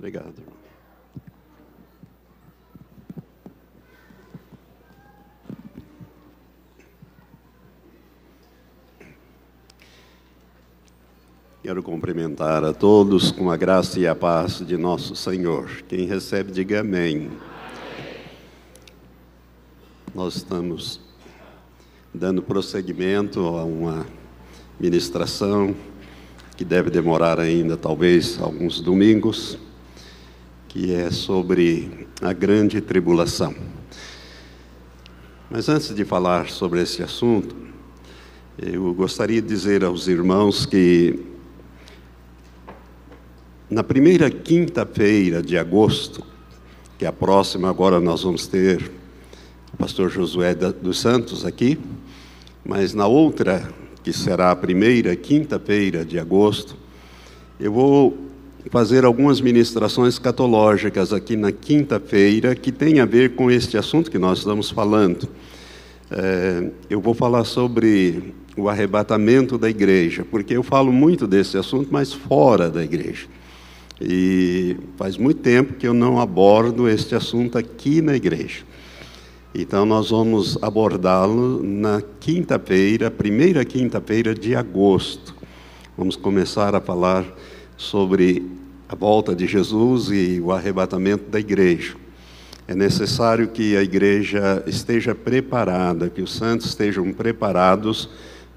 Obrigado. Quero cumprimentar a todos com a graça e a paz de nosso Senhor. Quem recebe, diga amém. Nós estamos dando prosseguimento a uma ministração que deve demorar ainda talvez alguns domingos, que é sobre a grande tribulação. Mas antes de falar sobre esse assunto, eu gostaria de dizer aos irmãos que na primeira quinta-feira de agosto, que é a próxima, agora nós vamos ter o pastor Josué dos Santos aqui, mas na outra, que será a primeira quinta-feira de agosto, eu vou fazer algumas ministrações catológicas aqui na quinta-feira que tem a ver com este assunto que nós estamos falando. É, eu vou falar sobre o arrebatamento da igreja, porque eu falo muito desse assunto, mas fora da igreja. E faz muito tempo que eu não abordo este assunto aqui na igreja. Então, nós vamos abordá-lo na quinta-feira, primeira quinta-feira de agosto. Vamos começar a falar sobre a volta de Jesus e o arrebatamento da igreja. É necessário que a igreja esteja preparada, que os santos estejam preparados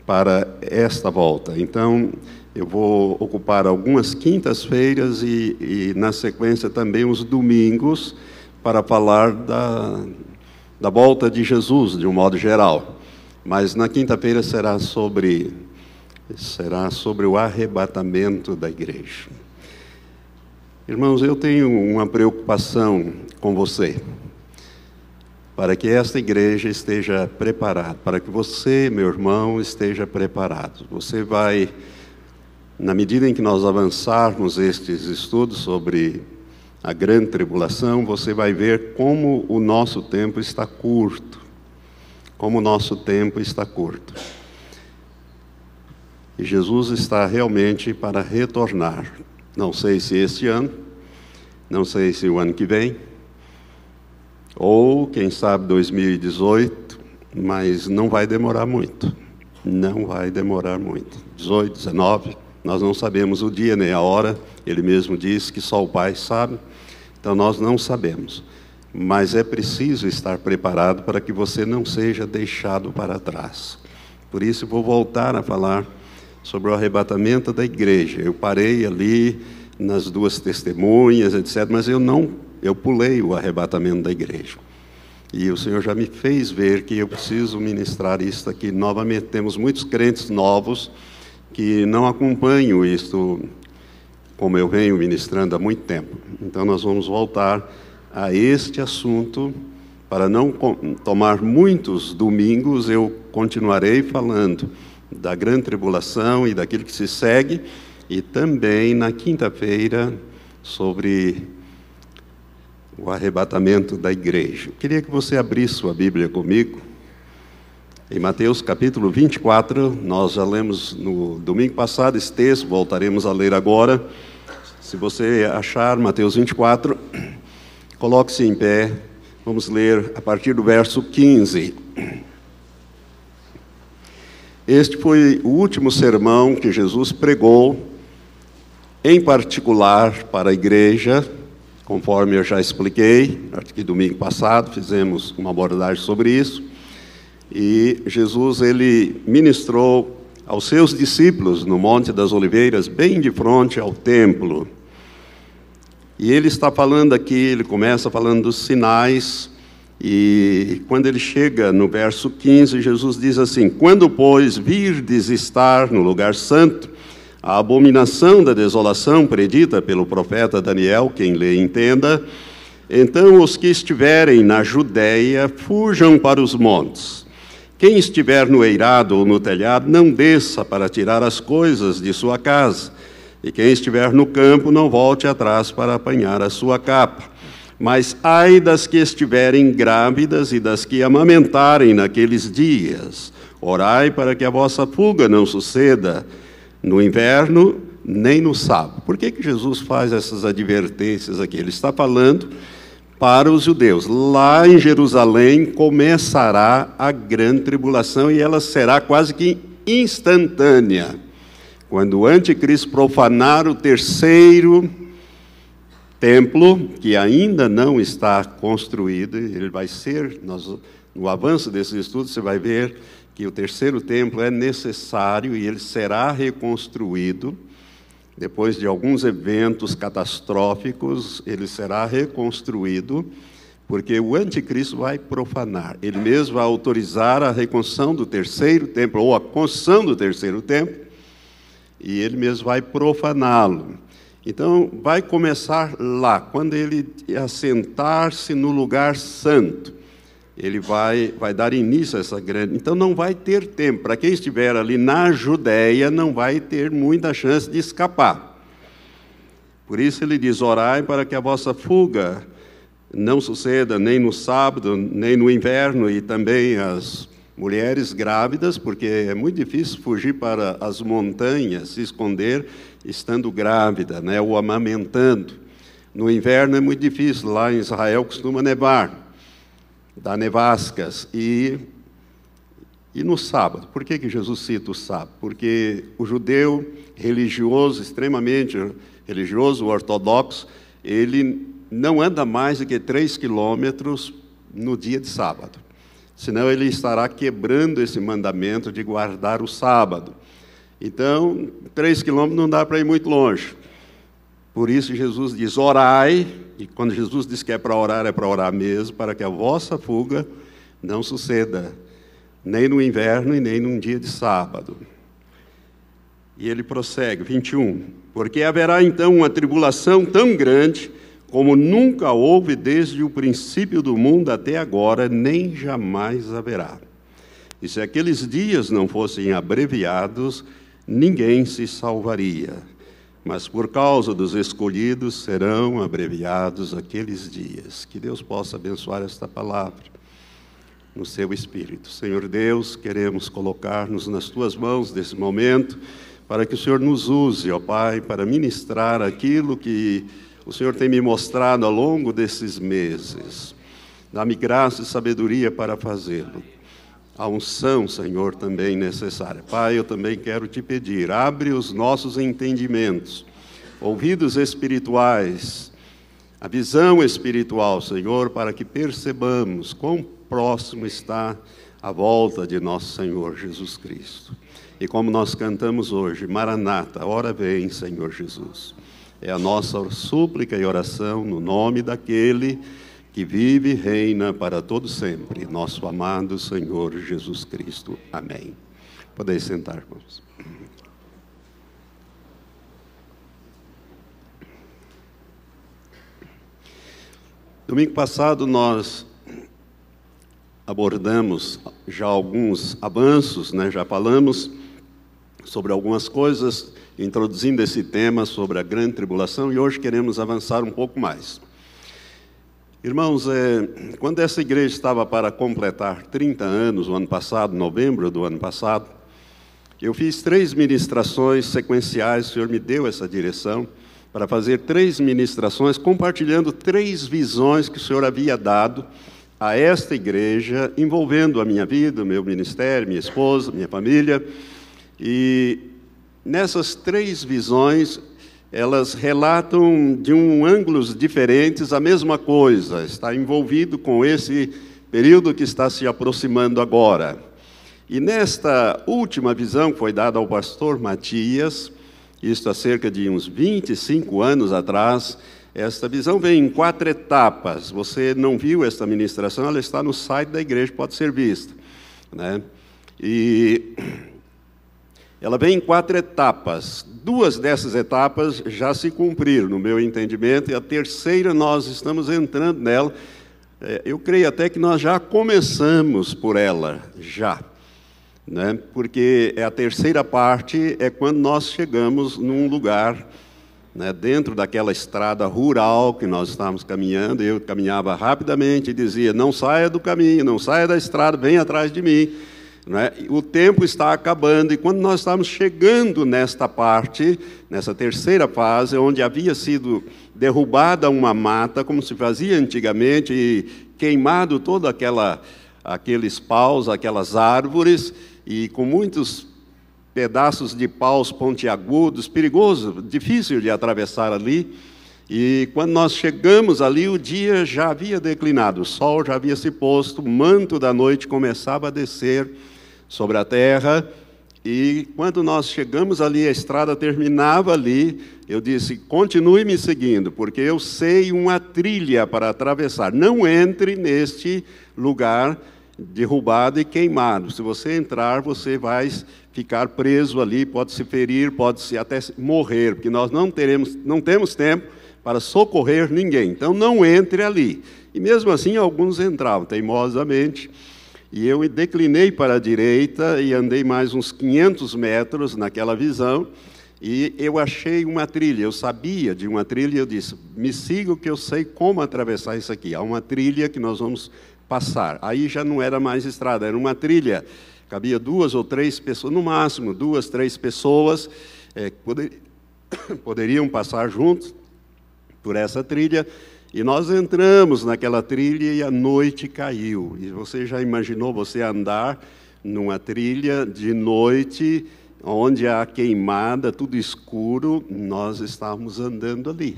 para esta volta. Então, eu vou ocupar algumas quintas-feiras e, e, na sequência, também os domingos, para falar da, da volta de Jesus, de um modo geral. Mas na quinta-feira será sobre, será sobre o arrebatamento da igreja. Irmãos, eu tenho uma preocupação com você, para que esta igreja esteja preparada, para que você, meu irmão, esteja preparado. Você vai na medida em que nós avançarmos estes estudos sobre a grande tribulação, você vai ver como o nosso tempo está curto. Como o nosso tempo está curto. E Jesus está realmente para retornar. Não sei se este ano, não sei se o ano que vem, ou quem sabe 2018, mas não vai demorar muito. Não vai demorar muito. 18, 19, nós não sabemos o dia nem a hora, ele mesmo disse que só o Pai sabe, então nós não sabemos. Mas é preciso estar preparado para que você não seja deixado para trás. Por isso, vou voltar a falar sobre o arrebatamento da igreja. Eu parei ali nas duas testemunhas, etc., mas eu não, eu pulei o arrebatamento da igreja. E o Senhor já me fez ver que eu preciso ministrar isso aqui novamente. Temos muitos crentes novos que não acompanham isto como eu venho ministrando há muito tempo. Então, nós vamos voltar a este assunto. Para não tomar muitos domingos, eu continuarei falando da grande tribulação e daquilo que se segue, e também na quinta-feira sobre o arrebatamento da igreja. Eu queria que você abrisse sua Bíblia comigo em Mateus capítulo 24, nós já lemos no domingo passado esse texto, voltaremos a ler agora. Se você achar Mateus 24, coloque-se em pé, vamos ler a partir do verso 15. Este foi o último sermão que Jesus pregou, em particular para a igreja, conforme eu já expliquei, acho que domingo passado fizemos uma abordagem sobre isso. E Jesus ele ministrou aos seus discípulos no Monte das Oliveiras, bem de frente ao templo. E ele está falando aqui, ele começa falando dos sinais, e quando ele chega no verso 15, Jesus diz assim: Quando, pois, virdes estar no lugar santo, a abominação da desolação predita pelo profeta Daniel, quem lê entenda, então os que estiverem na Judéia fujam para os montes. Quem estiver no eirado ou no telhado, não desça para tirar as coisas de sua casa. E quem estiver no campo, não volte atrás para apanhar a sua capa. Mas ai das que estiverem grávidas e das que amamentarem naqueles dias. Orai para que a vossa fuga não suceda no inverno, nem no sábado. Por que, que Jesus faz essas advertências aqui? Ele está falando para os judeus. Lá em Jerusalém começará a grande tribulação e ela será quase que instantânea. Quando o anticristo profanar o terceiro templo, que ainda não está construído, ele vai ser, nós, no avanço desses estudos, você vai ver que o terceiro templo é necessário e ele será reconstruído. Depois de alguns eventos catastróficos, ele será reconstruído, porque o anticristo vai profanar. Ele mesmo vai autorizar a reconstrução do terceiro templo, ou a construção do terceiro templo, e ele mesmo vai profaná-lo. Então, vai começar lá, quando ele assentar-se no lugar santo ele vai, vai dar início a essa grande. Então não vai ter tempo. Para quem estiver ali na Judéia, não vai ter muita chance de escapar. Por isso ele diz: orai para que a vossa fuga não suceda nem no sábado, nem no inverno, e também as mulheres grávidas, porque é muito difícil fugir para as montanhas, se esconder estando grávida, né, ou amamentando. No inverno é muito difícil, lá em Israel costuma nevar da nevascas e e no sábado. Por que, que Jesus cita o sábado? Porque o judeu religioso, extremamente religioso, ortodoxo, ele não anda mais do que três quilômetros no dia de sábado. Senão ele estará quebrando esse mandamento de guardar o sábado. Então, três quilômetros não dá para ir muito longe. Por isso Jesus diz: orai, e quando Jesus diz que é para orar, é para orar mesmo, para que a vossa fuga não suceda, nem no inverno e nem num dia de sábado. E ele prossegue, 21. Porque haverá então uma tribulação tão grande como nunca houve desde o princípio do mundo até agora, nem jamais haverá. E se aqueles dias não fossem abreviados, ninguém se salvaria mas por causa dos escolhidos serão abreviados aqueles dias. Que Deus possa abençoar esta palavra no seu espírito. Senhor Deus, queremos colocar-nos nas tuas mãos nesse momento, para que o Senhor nos use, ó Pai, para ministrar aquilo que o Senhor tem me mostrado ao longo desses meses. Dá-me graça e sabedoria para fazê-lo. A unção, Senhor, também necessária. Pai, eu também quero te pedir, abre os nossos entendimentos, ouvidos espirituais, a visão espiritual, Senhor, para que percebamos quão próximo está a volta de nosso Senhor Jesus Cristo. E como nós cantamos hoje, Maranata, hora vem, Senhor Jesus. É a nossa súplica e oração no nome daquele que vive e reina para todo sempre, nosso amado Senhor Jesus Cristo. Amém. Podeis sentar, irmãos. Domingo passado nós abordamos já alguns avanços, né? já falamos sobre algumas coisas, introduzindo esse tema sobre a grande tribulação, e hoje queremos avançar um pouco mais. Irmãos, é, quando essa igreja estava para completar 30 anos, o ano passado, novembro do ano passado, eu fiz três ministrações sequenciais, o Senhor me deu essa direção, para fazer três ministrações, compartilhando três visões que o Senhor havia dado a esta igreja, envolvendo a minha vida, o meu ministério, minha esposa, minha família. E nessas três visões, elas relatam de um ângulos diferentes a mesma coisa, está envolvido com esse período que está se aproximando agora. E nesta última visão que foi dada ao pastor Matias, isto há cerca de uns 25 anos atrás, esta visão vem em quatro etapas. Você não viu esta ministração, ela está no site da igreja, pode ser vista. Né? E ela vem em quatro etapas. Duas dessas etapas já se cumpriram, no meu entendimento, e a terceira nós estamos entrando nela. É, eu creio até que nós já começamos por ela, já. Né? Porque é a terceira parte é quando nós chegamos num lugar, né, dentro daquela estrada rural que nós estávamos caminhando, eu caminhava rapidamente e dizia: Não saia do caminho, não saia da estrada, venha atrás de mim. Né? o tempo está acabando, e quando nós estamos chegando nesta parte, nessa terceira fase, onde havia sido derrubada uma mata, como se fazia antigamente, e queimado todo aquela, aqueles paus, aquelas árvores, e com muitos pedaços de paus pontiagudos, perigoso, difícil de atravessar ali. E quando nós chegamos ali, o dia já havia declinado, o sol já havia se posto, o manto da noite começava a descer sobre a terra. E quando nós chegamos ali, a estrada terminava ali, eu disse: continue me seguindo, porque eu sei uma trilha para atravessar. Não entre neste lugar derrubado e queimado. Se você entrar, você vai ficar preso ali, pode se ferir, pode se até morrer, porque nós não teremos, não temos tempo para socorrer ninguém. Então não entre ali. E mesmo assim alguns entravam teimosamente. E eu declinei para a direita e andei mais uns 500 metros naquela visão. E eu achei uma trilha, eu sabia de uma trilha, eu disse: me siga que eu sei como atravessar isso aqui. Há uma trilha que nós vamos passar. Aí já não era mais estrada, era uma trilha. Cabia duas ou três pessoas, no máximo, duas, três pessoas é, poder, poderiam passar juntos por essa trilha. E nós entramos naquela trilha e a noite caiu. E você já imaginou você andar numa trilha de noite, onde há queimada, tudo escuro, nós estávamos andando ali.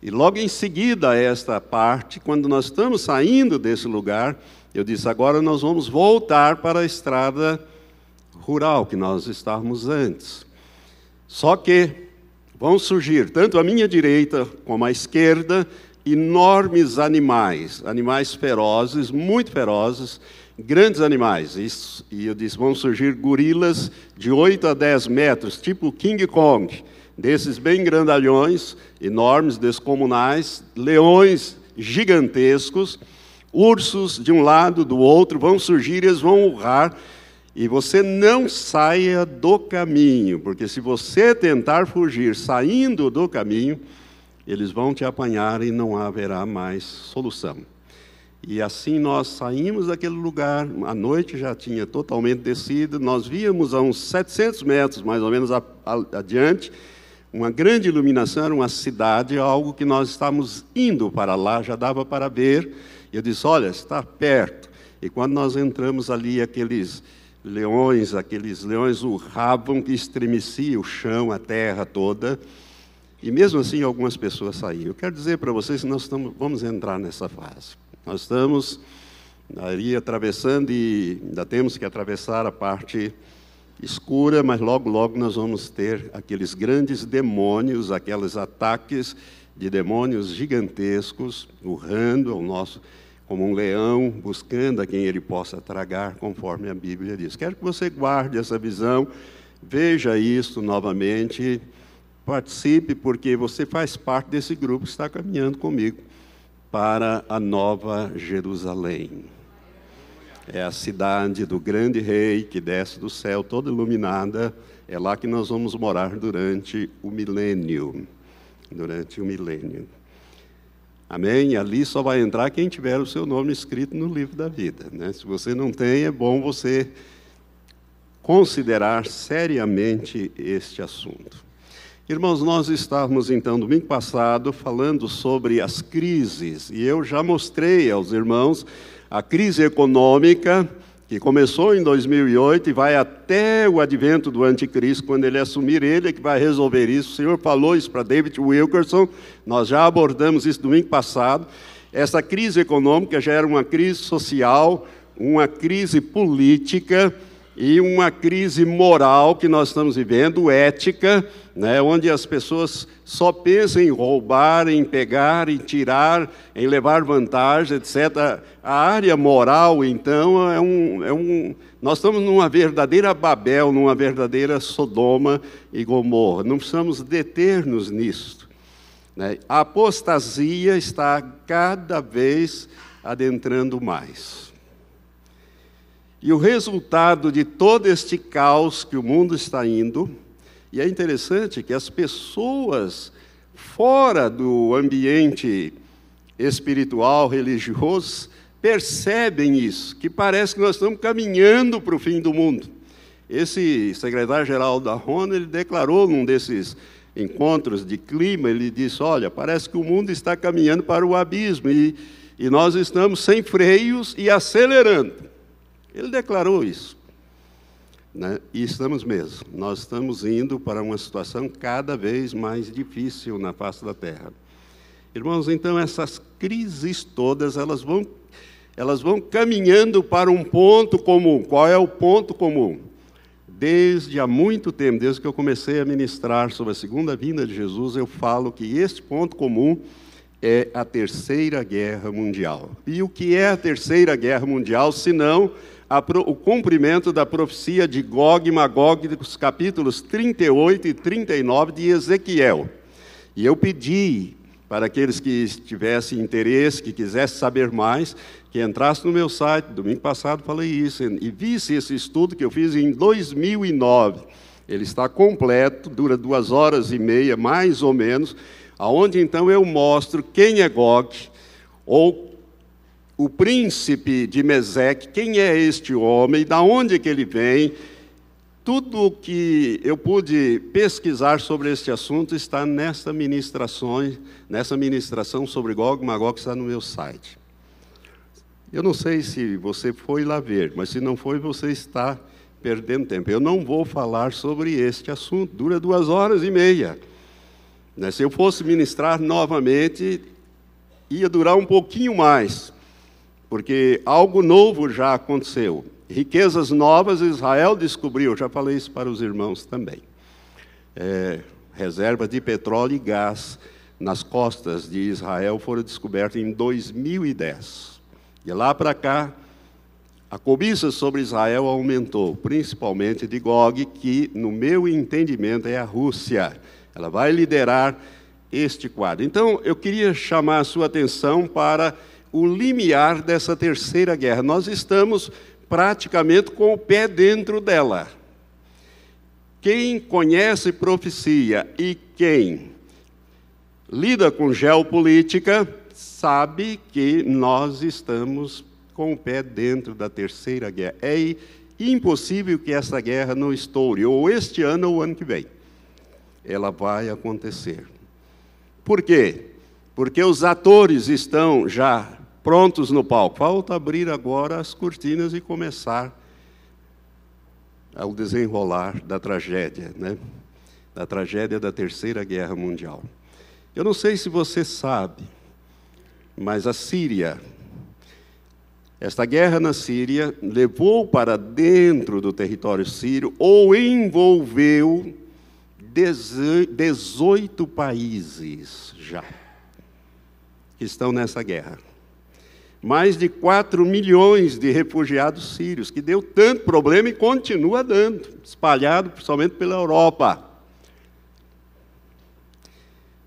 E logo em seguida a esta parte, quando nós estamos saindo desse lugar, eu disse: agora nós vamos voltar para a estrada rural que nós estávamos antes. Só que vão surgir, tanto à minha direita como à esquerda, enormes animais, animais ferozes, muito ferozes, grandes animais. Isso, e eu disse: vão surgir gorilas de 8 a 10 metros, tipo King Kong, desses bem grandalhões, enormes, descomunais, leões gigantescos, ursos de um lado, do outro, vão surgir e eles vão urrar e você não saia do caminho, porque se você tentar fugir saindo do caminho, eles vão te apanhar e não haverá mais solução. E assim nós saímos daquele lugar, a noite já tinha totalmente descido, nós víamos a uns 700 metros mais ou menos adiante, uma grande iluminação, era uma cidade, algo que nós estávamos indo para lá, já dava para ver. Eu disse: Olha, está perto. E quando nós entramos ali, aqueles leões, aqueles leões urravam que estremecia o chão, a terra toda. E mesmo assim algumas pessoas saíam. Eu quero dizer para vocês que nós estamos, vamos entrar nessa fase. Nós estamos ali atravessando e ainda temos que atravessar a parte escura, mas logo, logo nós vamos ter aqueles grandes demônios, aqueles ataques de demônios gigantescos urrando ao nosso como um leão, buscando a quem ele possa tragar, conforme a Bíblia diz. Quero que você guarde essa visão, veja isso novamente, participe, porque você faz parte desse grupo que está caminhando comigo para a nova Jerusalém. É a cidade do grande rei que desce do céu, toda iluminada. É lá que nós vamos morar durante o milênio. Durante o milênio. Amém? Ali só vai entrar quem tiver o seu nome escrito no livro da vida. Né? Se você não tem, é bom você considerar seriamente este assunto. Irmãos, nós estávamos então domingo passado falando sobre as crises, e eu já mostrei aos irmãos a crise econômica que começou em 2008 e vai até o advento do anticristo, quando ele assumir ele, é que vai resolver isso. O Senhor falou isso para David Wilkerson, nós já abordamos isso domingo passado. Essa crise econômica já era uma crise social, uma crise política, e uma crise moral que nós estamos vivendo, ética, né, onde as pessoas só pensam em roubar, em pegar, em tirar, em levar vantagem, etc. A área moral, então, é um, é um. Nós estamos numa verdadeira Babel, numa verdadeira Sodoma e Gomorra. Não precisamos deter-nos nisso. Né? A apostasia está cada vez adentrando mais. E o resultado de todo este caos que o mundo está indo, e é interessante que as pessoas fora do ambiente espiritual, religioso, percebem isso, que parece que nós estamos caminhando para o fim do mundo. Esse secretário-geral da ONU, ele declarou num desses encontros de clima, ele disse, olha, parece que o mundo está caminhando para o abismo e, e nós estamos sem freios e acelerando. Ele declarou isso. Né? E estamos mesmo. Nós estamos indo para uma situação cada vez mais difícil na face da Terra. Irmãos, então essas crises todas, elas vão elas vão caminhando para um ponto comum. Qual é o ponto comum? Desde há muito tempo, desde que eu comecei a ministrar sobre a segunda vinda de Jesus, eu falo que este ponto comum é a Terceira Guerra Mundial. E o que é a Terceira Guerra Mundial, senão o cumprimento da profecia de Gog e Magog, dos capítulos 38 e 39 de Ezequiel? E eu pedi para aqueles que tivessem interesse, que quisessem saber mais, que entrasse no meu site, domingo passado falei isso, e visse esse estudo que eu fiz em 2009. Ele está completo, dura duas horas e meia, mais ou menos, aonde então eu mostro quem é Gog, ou o príncipe de Meseque, quem é este homem, da onde que ele vem, tudo o que eu pude pesquisar sobre este assunto está nessa ministração, nessa ministração sobre Gog e Magog que está no meu site. Eu não sei se você foi lá ver, mas se não foi, você está perdendo tempo. Eu não vou falar sobre este assunto, dura duas horas e meia. Né, se eu fosse ministrar novamente, ia durar um pouquinho mais, porque algo novo já aconteceu. Riquezas novas Israel descobriu, já falei isso para os irmãos também. É, reservas de petróleo e gás nas costas de Israel foram descobertas em 2010. De lá para cá, a cobiça sobre Israel aumentou, principalmente de Gog, que, no meu entendimento, é a Rússia. Ela vai liderar este quadro. Então, eu queria chamar a sua atenção para o limiar dessa terceira guerra. Nós estamos praticamente com o pé dentro dela. Quem conhece profecia e quem lida com geopolítica sabe que nós estamos com o pé dentro da terceira guerra. É impossível que essa guerra não estoure, ou este ano ou ano que vem. Ela vai acontecer. Por quê? Porque os atores estão já prontos no palco. Falta abrir agora as cortinas e começar ao desenrolar da tragédia, né? da tragédia da Terceira Guerra Mundial. Eu não sei se você sabe, mas a Síria, esta guerra na Síria levou para dentro do território sírio ou envolveu 18 países já que estão nessa guerra mais de 4 milhões de refugiados sírios, que deu tanto problema e continua dando, espalhado principalmente pela Europa.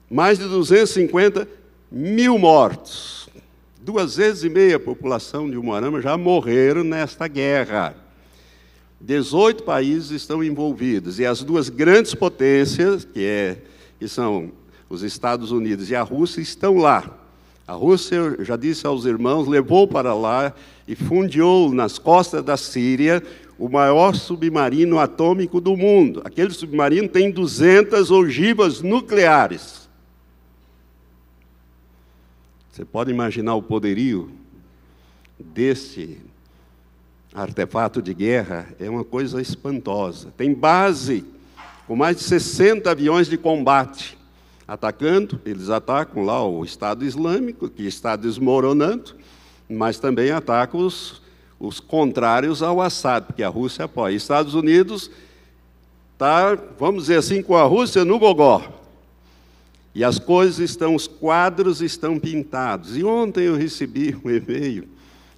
Mais de 250 mil mortos. Duas vezes e meia a população de Umuarama já morreram nesta guerra. 18 países estão envolvidos, e as duas grandes potências, que, é, que são os Estados Unidos e a Rússia, estão lá a Rússia, já disse aos irmãos, levou para lá e fundiou nas costas da Síria o maior submarino atômico do mundo. Aquele submarino tem 200 ogivas nucleares. Você pode imaginar o poderio desse artefato de guerra? É uma coisa espantosa. Tem base com mais de 60 aviões de combate atacando, eles atacam lá o Estado Islâmico, que está desmoronando, mas também atacam os, os contrários ao Assad, porque a Rússia apoia. Estados Unidos está, vamos dizer assim, com a Rússia no gogó. E as coisas estão, os quadros estão pintados. E ontem eu recebi um e-mail,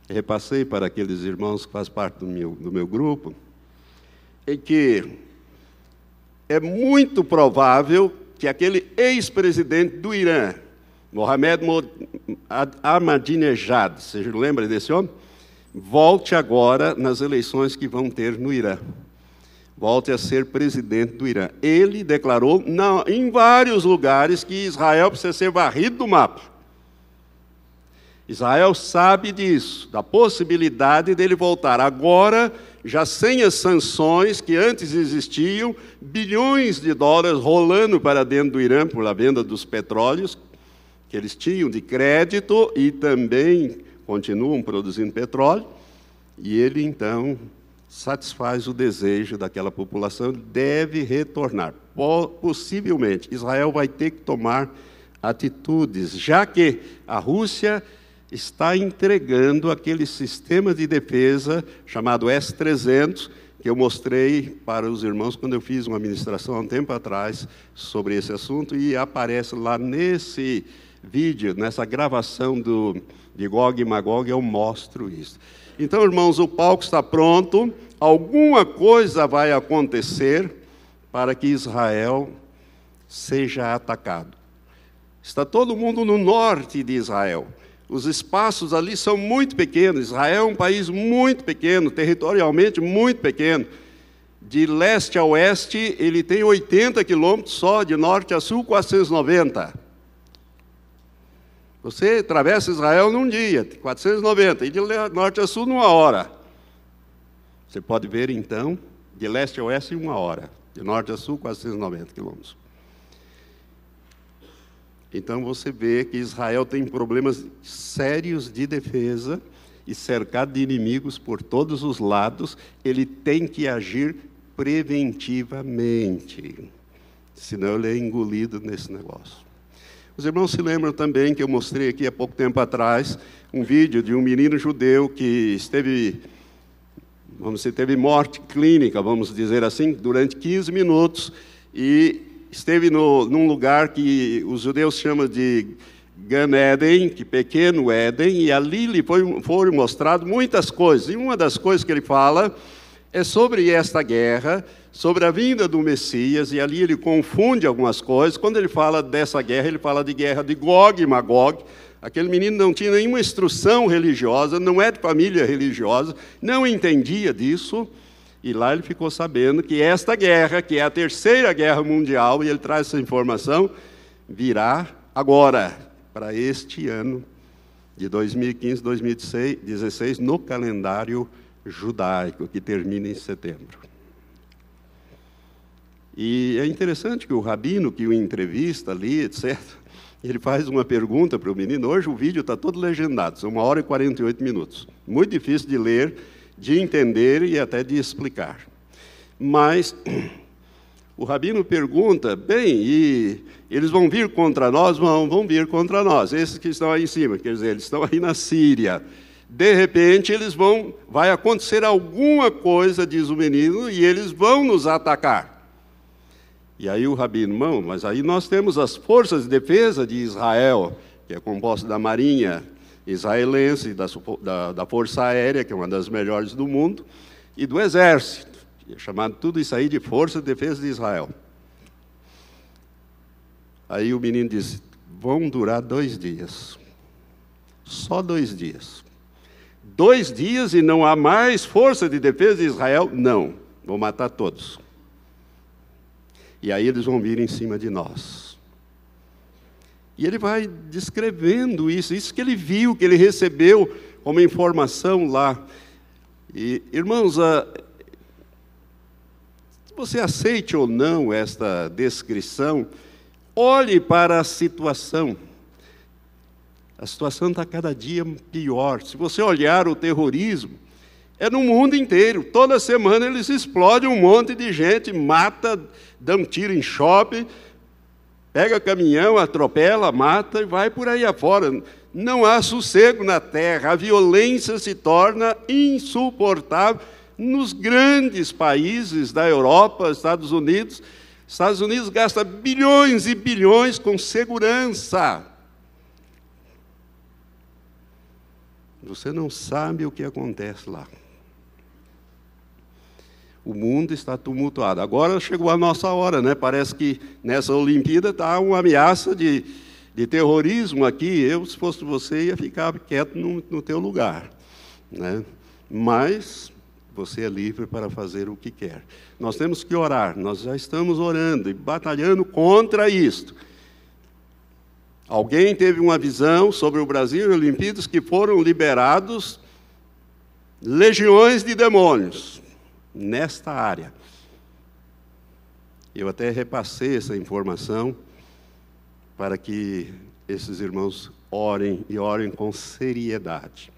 repassei para aqueles irmãos que fazem parte do meu, do meu grupo, em que é muito provável que aquele ex-presidente do Irã, Mohamed Ahmadinejad, você lembra desse homem? Volte agora nas eleições que vão ter no Irã. Volte a ser presidente do Irã. Ele declarou não, em vários lugares que Israel precisa ser varrido do mapa. Israel sabe disso, da possibilidade dele voltar. Agora, já sem as sanções que antes existiam, bilhões de dólares rolando para dentro do Irã por a venda dos petróleos que eles tinham de crédito e também continuam produzindo petróleo. E ele então satisfaz o desejo daquela população, deve retornar. Possivelmente, Israel vai ter que tomar atitudes, já que a Rússia está entregando aquele sistema de defesa chamado S-300, que eu mostrei para os irmãos quando eu fiz uma ministração há um tempo atrás sobre esse assunto, e aparece lá nesse vídeo, nessa gravação do, de Gog e Magog, eu mostro isso. Então, irmãos, o palco está pronto, alguma coisa vai acontecer para que Israel seja atacado. Está todo mundo no norte de Israel. Os espaços ali são muito pequenos. Israel é um país muito pequeno, territorialmente muito pequeno. De leste a oeste, ele tem 80 quilômetros só, de norte a sul, 490. Você atravessa Israel num dia, 490, e de norte a sul, numa hora. Você pode ver, então, de leste a oeste, uma hora. De norte a sul, 490 quilômetros. Então você vê que Israel tem problemas sérios de defesa e cercado de inimigos por todos os lados, ele tem que agir preventivamente, senão ele é engolido nesse negócio. Os irmãos se lembram também que eu mostrei aqui há pouco tempo atrás um vídeo de um menino judeu que esteve, vamos dizer, teve morte clínica, vamos dizer assim, durante 15 minutos e esteve no, num lugar que os judeus chamam de Gan Eden, que pequeno Éden, e ali lhe foi, foram mostrado muitas coisas. E uma das coisas que ele fala é sobre esta guerra, sobre a vinda do Messias, e ali ele confunde algumas coisas. Quando ele fala dessa guerra, ele fala de guerra de Gog e Magog. Aquele menino não tinha nenhuma instrução religiosa, não é de família religiosa, não entendia disso. E lá ele ficou sabendo que esta guerra, que é a terceira guerra mundial, e ele traz essa informação, virá agora, para este ano de 2015, 2016, no calendário judaico, que termina em setembro. E é interessante que o rabino que o entrevista ali, etc., ele faz uma pergunta para o menino. Hoje o vídeo está todo legendado, são uma hora e 48 minutos. Muito difícil de ler de entender e até de explicar. Mas o rabino pergunta: bem, e eles vão vir contra nós? Vão, vão vir contra nós. Esses que estão aí em cima, quer dizer, eles estão aí na Síria. De repente, eles vão, vai acontecer alguma coisa, diz o menino, e eles vão nos atacar. E aí o rabino, irmão, mas aí nós temos as forças de defesa de Israel, que é composta da marinha, israelense, da, da, da, Força Aérea, que é uma das melhores do mundo, e do Exército, é chamado tudo isso aí de Força de Defesa de Israel. Aí o menino disse: vão durar dois dias. Só dois dias. Dois dias e não há mais força de defesa de Israel? Não, vou matar todos. E aí eles vão vir em cima de nós. E ele vai descrevendo isso, isso que ele viu, que ele recebeu como informação lá. E, irmãos, a, você aceite ou não esta descrição, olhe para a situação. A situação está cada dia pior. Se você olhar o terrorismo, é no mundo inteiro. Toda semana eles explodem um monte de gente, mata, dão tiro em shopping Pega caminhão, atropela, mata e vai por aí afora. Não há sossego na terra, a violência se torna insuportável nos grandes países da Europa, Estados Unidos. Estados Unidos gasta bilhões e bilhões com segurança. Você não sabe o que acontece lá o mundo está tumultuado. Agora chegou a nossa hora, né? Parece que nessa Olimpíada está uma ameaça de, de terrorismo aqui. Eu, se fosse você, ia ficar quieto no, no teu lugar, né? Mas você é livre para fazer o que quer. Nós temos que orar. Nós já estamos orando e batalhando contra isto. Alguém teve uma visão sobre o Brasil e Olimpíadas que foram liberados legiões de demônios nesta área. Eu até repassei essa informação para que esses irmãos orem e orem com seriedade.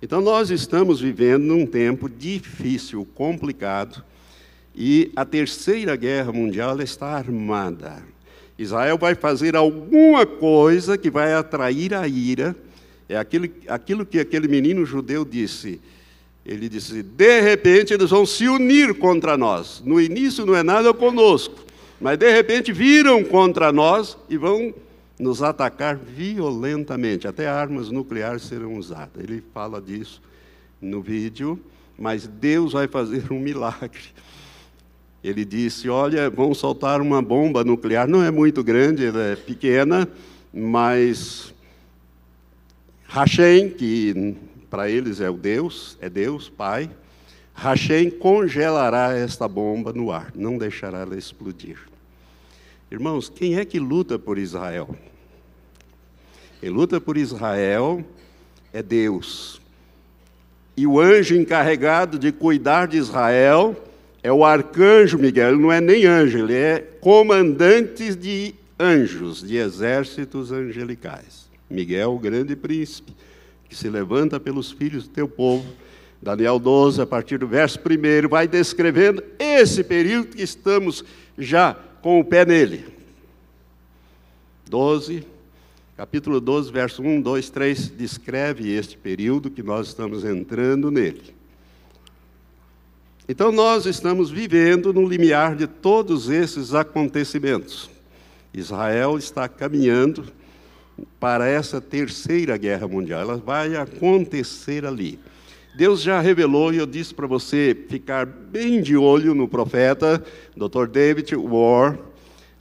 Então, nós estamos vivendo num tempo difícil, complicado, e a terceira guerra mundial está armada. Israel vai fazer alguma coisa que vai atrair a ira. É aquilo, aquilo que aquele menino judeu disse. Ele disse: de repente eles vão se unir contra nós. No início não é nada conosco, mas de repente viram contra nós e vão nos atacar violentamente, até armas nucleares serão usadas. Ele fala disso no vídeo, mas Deus vai fazer um milagre. Ele disse: Olha, vão soltar uma bomba nuclear, não é muito grande, ela é pequena, mas Hashem, que para eles é o Deus, é Deus, Pai, Hashem congelará esta bomba no ar, não deixará ela explodir. Irmãos, quem é que luta por Israel? Quem luta por Israel é Deus. E o anjo encarregado de cuidar de Israel é o arcanjo Miguel, ele não é nem anjo, ele é comandante de anjos, de exércitos angelicais. Miguel, o grande príncipe, que se levanta pelos filhos do teu povo. Daniel 12, a partir do verso 1, vai descrevendo esse período que estamos já com o pé nele. 12, capítulo 12, verso 1, 2, 3, descreve este período que nós estamos entrando nele. Então, nós estamos vivendo no limiar de todos esses acontecimentos. Israel está caminhando para essa terceira guerra mundial, ela vai acontecer ali. Deus já revelou, e eu disse para você ficar bem de olho no profeta, Dr. David War,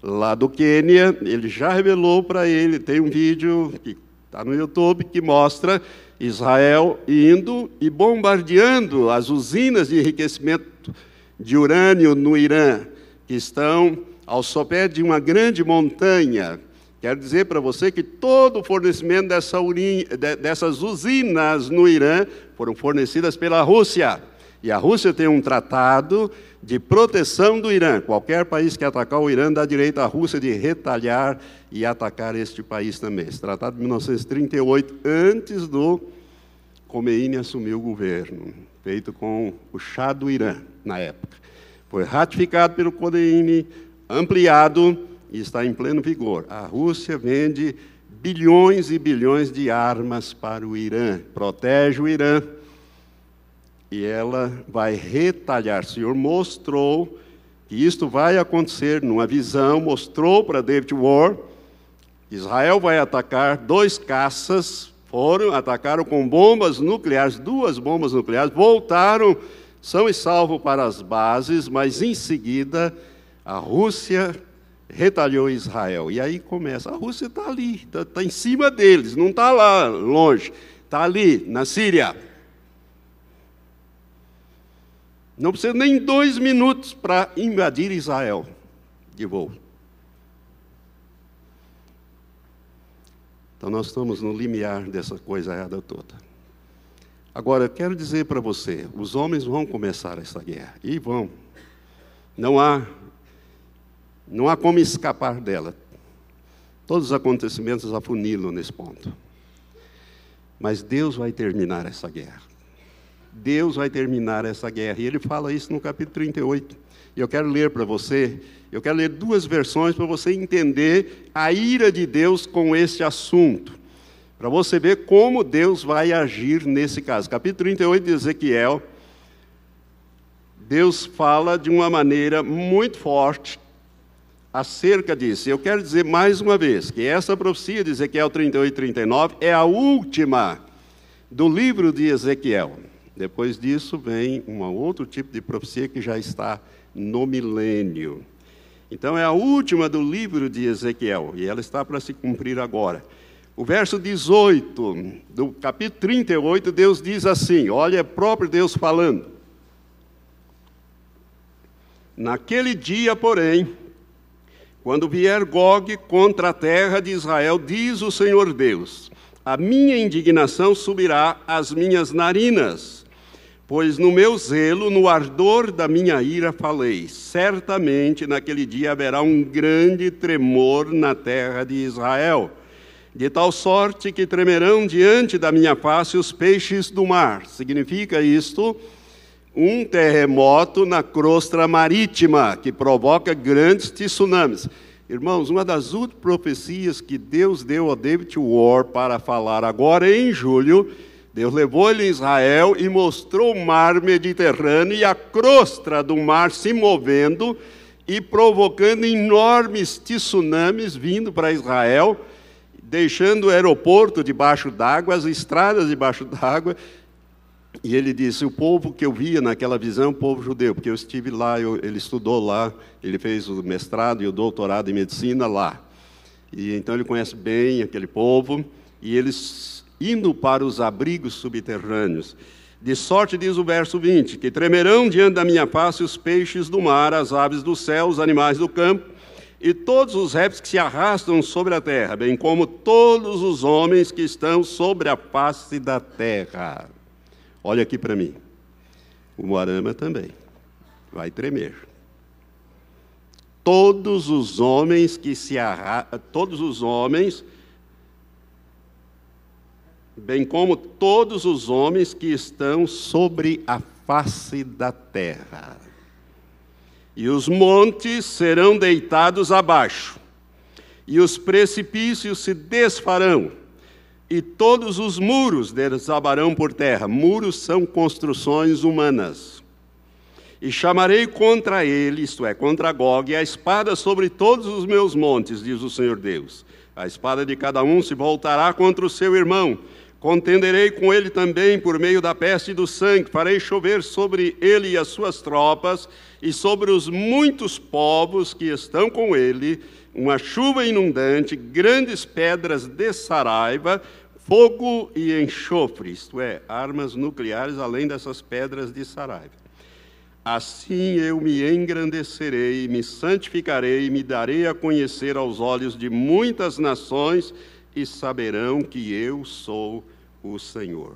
lá do Quênia, ele já revelou para ele, tem um vídeo que está no YouTube que mostra Israel indo e bombardeando as usinas de enriquecimento de urânio no Irã, que estão ao sopé de uma grande montanha Quero dizer para você que todo o fornecimento dessa dessas usinas no Irã foram fornecidas pela Rússia. E a Rússia tem um tratado de proteção do Irã. Qualquer país que atacar o Irã dá direito à Rússia de retalhar e atacar este país também. Esse tratado de 1938, antes do Khomeini assumir o governo, feito com o chá do Irã na época. Foi ratificado pelo Khomeini, ampliado e está em pleno vigor. A Rússia vende bilhões e bilhões de armas para o Irã, protege o Irã. E ela vai retalhar. O Senhor mostrou que isto vai acontecer numa visão, mostrou para David War. Israel vai atacar dois caças, foram, atacaram com bombas nucleares, duas bombas nucleares, voltaram são e salvo para as bases, mas em seguida a Rússia retalhou Israel. E aí começa, a Rússia está ali, está tá em cima deles, não está lá longe, está ali, na Síria. Não precisa nem dois minutos para invadir Israel de voo. Então nós estamos no limiar dessa coisa errada toda. Agora, eu quero dizer para você, os homens vão começar essa guerra, e vão. Não há não há como escapar dela. Todos os acontecimentos afunilam nesse ponto. Mas Deus vai terminar essa guerra. Deus vai terminar essa guerra. E ele fala isso no capítulo 38. E eu quero ler para você, eu quero ler duas versões para você entender a ira de Deus com este assunto. Para você ver como Deus vai agir nesse caso. Capítulo 38 de Ezequiel, Deus fala de uma maneira muito forte acerca disso. Eu quero dizer mais uma vez que essa profecia de Ezequiel 38 e 39 é a última do livro de Ezequiel. Depois disso vem um outro tipo de profecia que já está no milênio. Então é a última do livro de Ezequiel e ela está para se cumprir agora. O verso 18 do capítulo 38, Deus diz assim: olha, é próprio Deus falando. Naquele dia, porém, Quando vier Gog contra a terra de Israel, diz o Senhor Deus: a minha indignação subirá às minhas narinas, pois no meu zelo, no ardor da minha ira, falei: certamente naquele dia haverá um grande tremor na terra de Israel, de tal sorte que tremerão diante da minha face os peixes do mar. Significa isto? Um terremoto na crosta marítima, que provoca grandes tsunamis. Irmãos, uma das últimas profecias que Deus deu a David War para falar agora em julho, Deus levou ele em Israel e mostrou o mar Mediterrâneo e a crosta do mar se movendo e provocando enormes tsunamis vindo para Israel, deixando o aeroporto debaixo d'água, as estradas debaixo d'água, e ele disse: o povo que eu via naquela visão, o povo judeu, porque eu estive lá, eu, ele estudou lá, ele fez o mestrado e o doutorado em medicina lá. E então ele conhece bem aquele povo, e eles indo para os abrigos subterrâneos. De sorte, diz o verso 20, que tremerão diante da minha face os peixes do mar, as aves do céu, os animais do campo, e todos os répteis que se arrastam sobre a terra, bem como todos os homens que estão sobre a face da terra. Olha aqui para mim. O Moarama também vai tremer. Todos os homens que se arra... todos os homens bem como todos os homens que estão sobre a face da terra. E os montes serão deitados abaixo, e os precipícios se desfarão e todos os muros desabarão por terra. Muros são construções humanas. E chamarei contra ele, isto é, contra Gog, a espada sobre todos os meus montes, diz o Senhor Deus. A espada de cada um se voltará contra o seu irmão. Contenderei com ele também por meio da peste e do sangue. Farei chover sobre ele e as suas tropas, e sobre os muitos povos que estão com ele, uma chuva inundante, grandes pedras de saraiva, fogo e enxofre, isto é, armas nucleares além dessas pedras de Saraiva. Assim eu me engrandecerei, me santificarei, me darei a conhecer aos olhos de muitas nações e saberão que eu sou o Senhor.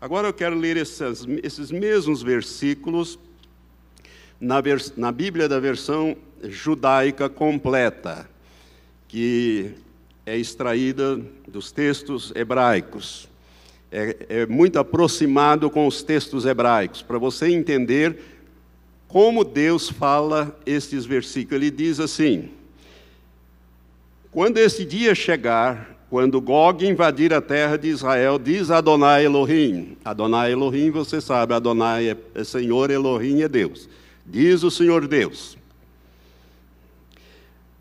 Agora eu quero ler esses, mesmos versículos na, vers, na Bíblia da versão judaica completa, que é extraída dos textos hebraicos. É, é muito aproximado com os textos hebraicos, para você entender como Deus fala estes versículos. Ele diz assim: Quando esse dia chegar, quando Gog invadir a terra de Israel, diz Adonai Elohim. Adonai Elohim, você sabe, Adonai é, é Senhor, Elohim é Deus. Diz o Senhor Deus: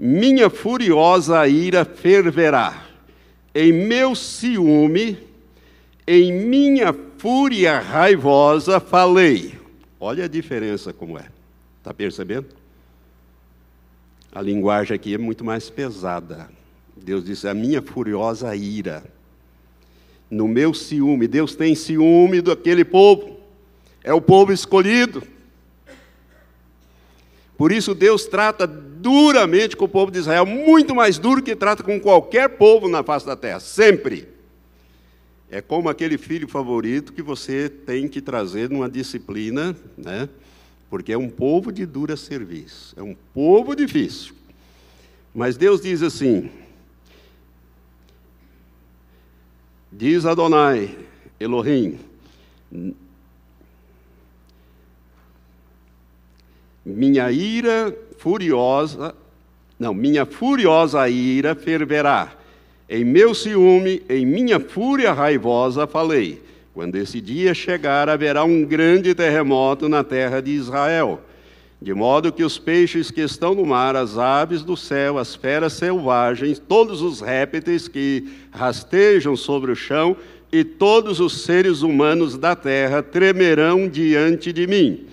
minha furiosa ira ferverá, em meu ciúme, em minha fúria raivosa falei. Olha a diferença como é. Está percebendo? A linguagem aqui é muito mais pesada. Deus disse: a minha furiosa ira. No meu ciúme, Deus tem ciúme daquele povo. É o povo escolhido. Por isso Deus trata duramente com o povo de Israel, muito mais duro que trata com qualquer povo na face da terra, sempre. É como aquele filho favorito que você tem que trazer numa disciplina, né? porque é um povo de dura serviço, é um povo difícil. Mas Deus diz assim: diz Adonai, Elohim, minha ira furiosa, não, minha furiosa ira ferverá. Em meu ciúme, em minha fúria raivosa falei: quando esse dia chegar, haverá um grande terremoto na terra de Israel, de modo que os peixes que estão no mar, as aves do céu, as feras selvagens, todos os répteis que rastejam sobre o chão e todos os seres humanos da terra tremerão diante de mim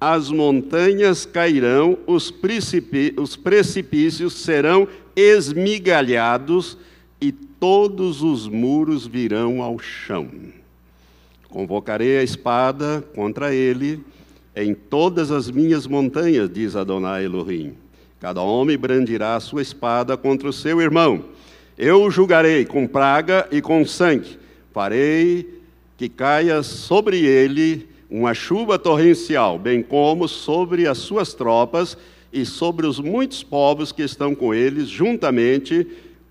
as montanhas cairão, os, os precipícios serão esmigalhados e todos os muros virão ao chão. Convocarei a espada contra ele em todas as minhas montanhas, diz Adonai Elohim, Cada homem brandirá a sua espada contra o seu irmão. Eu o julgarei com praga e com sangue. Farei que caia sobre ele uma chuva torrencial, bem como sobre as suas tropas e sobre os muitos povos que estão com eles, juntamente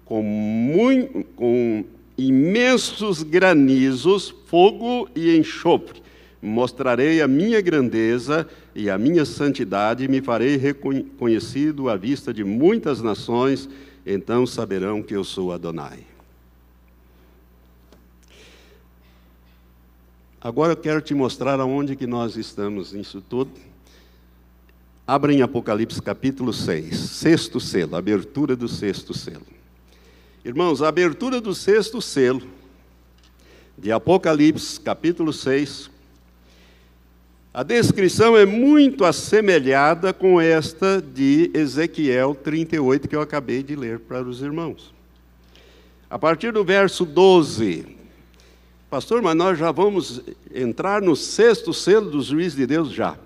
com, muito, com imensos granizos, fogo e enxofre. Mostrarei a minha grandeza e a minha santidade, e me farei reconhecido à vista de muitas nações, então saberão que eu sou Adonai. Agora eu quero te mostrar aonde que nós estamos nisso tudo. Abra em Apocalipse capítulo 6, sexto selo, abertura do sexto selo. Irmãos, a abertura do sexto selo de Apocalipse capítulo 6, a descrição é muito assemelhada com esta de Ezequiel 38 que eu acabei de ler para os irmãos. A partir do verso 12, Pastor, mas nós já vamos entrar no sexto selo do juiz de Deus já.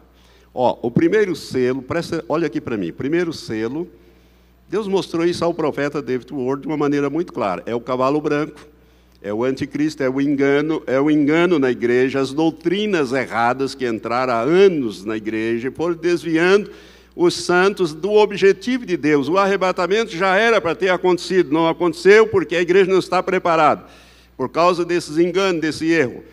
Ó, o primeiro selo, presta, olha aqui para mim. Primeiro selo, Deus mostrou isso ao profeta David Ward de uma maneira muito clara. É o cavalo branco, é o anticristo, é o engano, é o engano na igreja, as doutrinas erradas que entraram há anos na igreja foram desviando os santos do objetivo de Deus. O arrebatamento já era para ter acontecido, não aconteceu porque a igreja não está preparada por causa desses enganos, desse erro.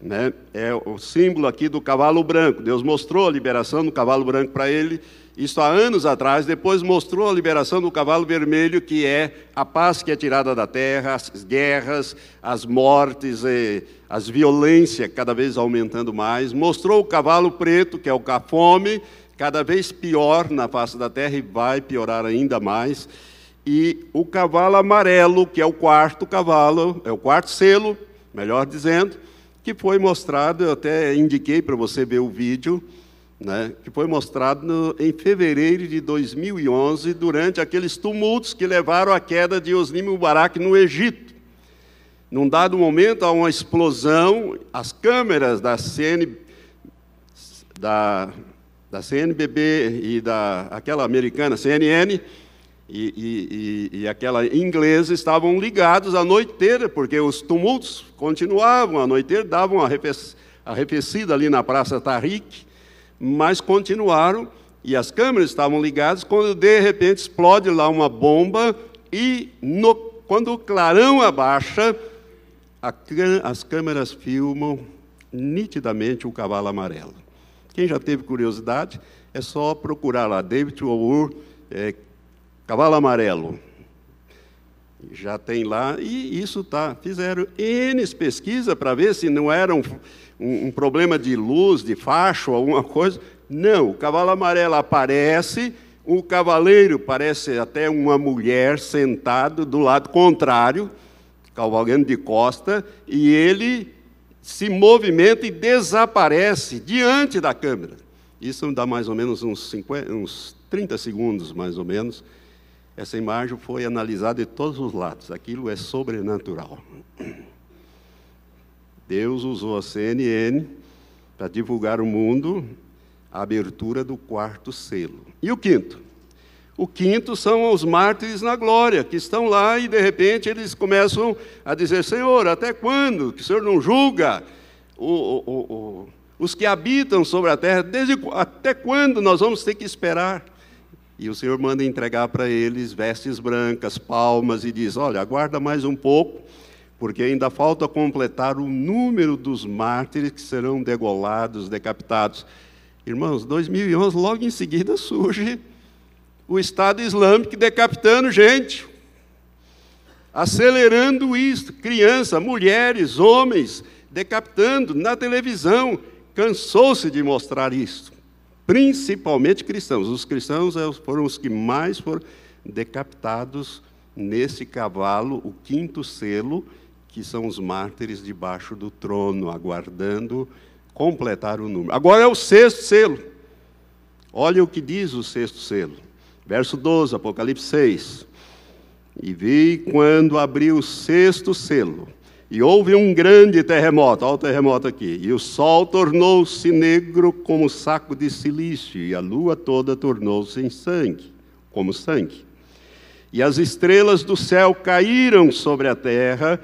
Né? É o símbolo aqui do cavalo branco. Deus mostrou a liberação do cavalo branco para ele, isso há anos atrás. Depois mostrou a liberação do cavalo vermelho, que é a paz que é tirada da terra, as guerras, as mortes, as violências cada vez aumentando mais. Mostrou o cavalo preto, que é o fome, cada vez pior na face da terra e vai piorar ainda mais e o cavalo amarelo, que é o quarto cavalo, é o quarto selo, melhor dizendo, que foi mostrado, eu até indiquei para você ver o vídeo, né, que foi mostrado no, em fevereiro de 2011, durante aqueles tumultos que levaram à queda de Osnim Mubarak no Egito. Num dado momento, há uma explosão, as câmeras da, CN, da, da CNBB e da aquela americana, CNN, e, e, e, aquela inglesa estavam ligados noite inteira, porque os tumultos continuavam, a noite inteira davam arrefecida ali na Praça Tariq, mas continuaram, e as câmeras estavam ligadas, quando de repente explode lá uma bomba, e no, quando o clarão abaixa, a, as câmeras filmam nitidamente o cavalo amarelo. Quem já teve curiosidade, é só procurar lá, David O'Ur, é, Cavalo amarelo. Já tem lá, e isso tá. Fizeram N pesquisa para ver se não era um, um, um problema de luz, de facho, alguma coisa. Não, o cavalo amarelo aparece, o cavaleiro parece até uma mulher sentado do lado contrário, cavalgando de costa, e ele se movimenta e desaparece diante da câmera. Isso dá mais ou menos uns, 50, uns 30 segundos, mais ou menos. Essa imagem foi analisada de todos os lados. Aquilo é sobrenatural. Deus usou a CNN para divulgar ao mundo a abertura do quarto selo. E o quinto? O quinto são os mártires na glória, que estão lá e de repente eles começam a dizer: Senhor, até quando? Que o Senhor não julga o, o, o, os que habitam sobre a terra? Desde, até quando nós vamos ter que esperar? E o Senhor manda entregar para eles vestes brancas, palmas, e diz: Olha, aguarda mais um pouco, porque ainda falta completar o número dos mártires que serão degolados, decapitados. Irmãos, 2011, logo em seguida surge o Estado Islâmico decapitando gente, acelerando isso, crianças, mulheres, homens, decapitando na televisão, cansou-se de mostrar isso principalmente cristãos. Os cristãos é foram os que mais foram decapitados nesse cavalo, o quinto selo, que são os mártires debaixo do trono, aguardando completar o número. Agora é o sexto selo. Olha o que diz o sexto selo. Verso 12, Apocalipse 6. E vi quando abriu o sexto selo e houve um grande terremoto, olha o terremoto aqui, e o sol tornou-se negro como saco de silício, e a lua toda tornou-se em sangue. como sangue. E as estrelas do céu caíram sobre a terra,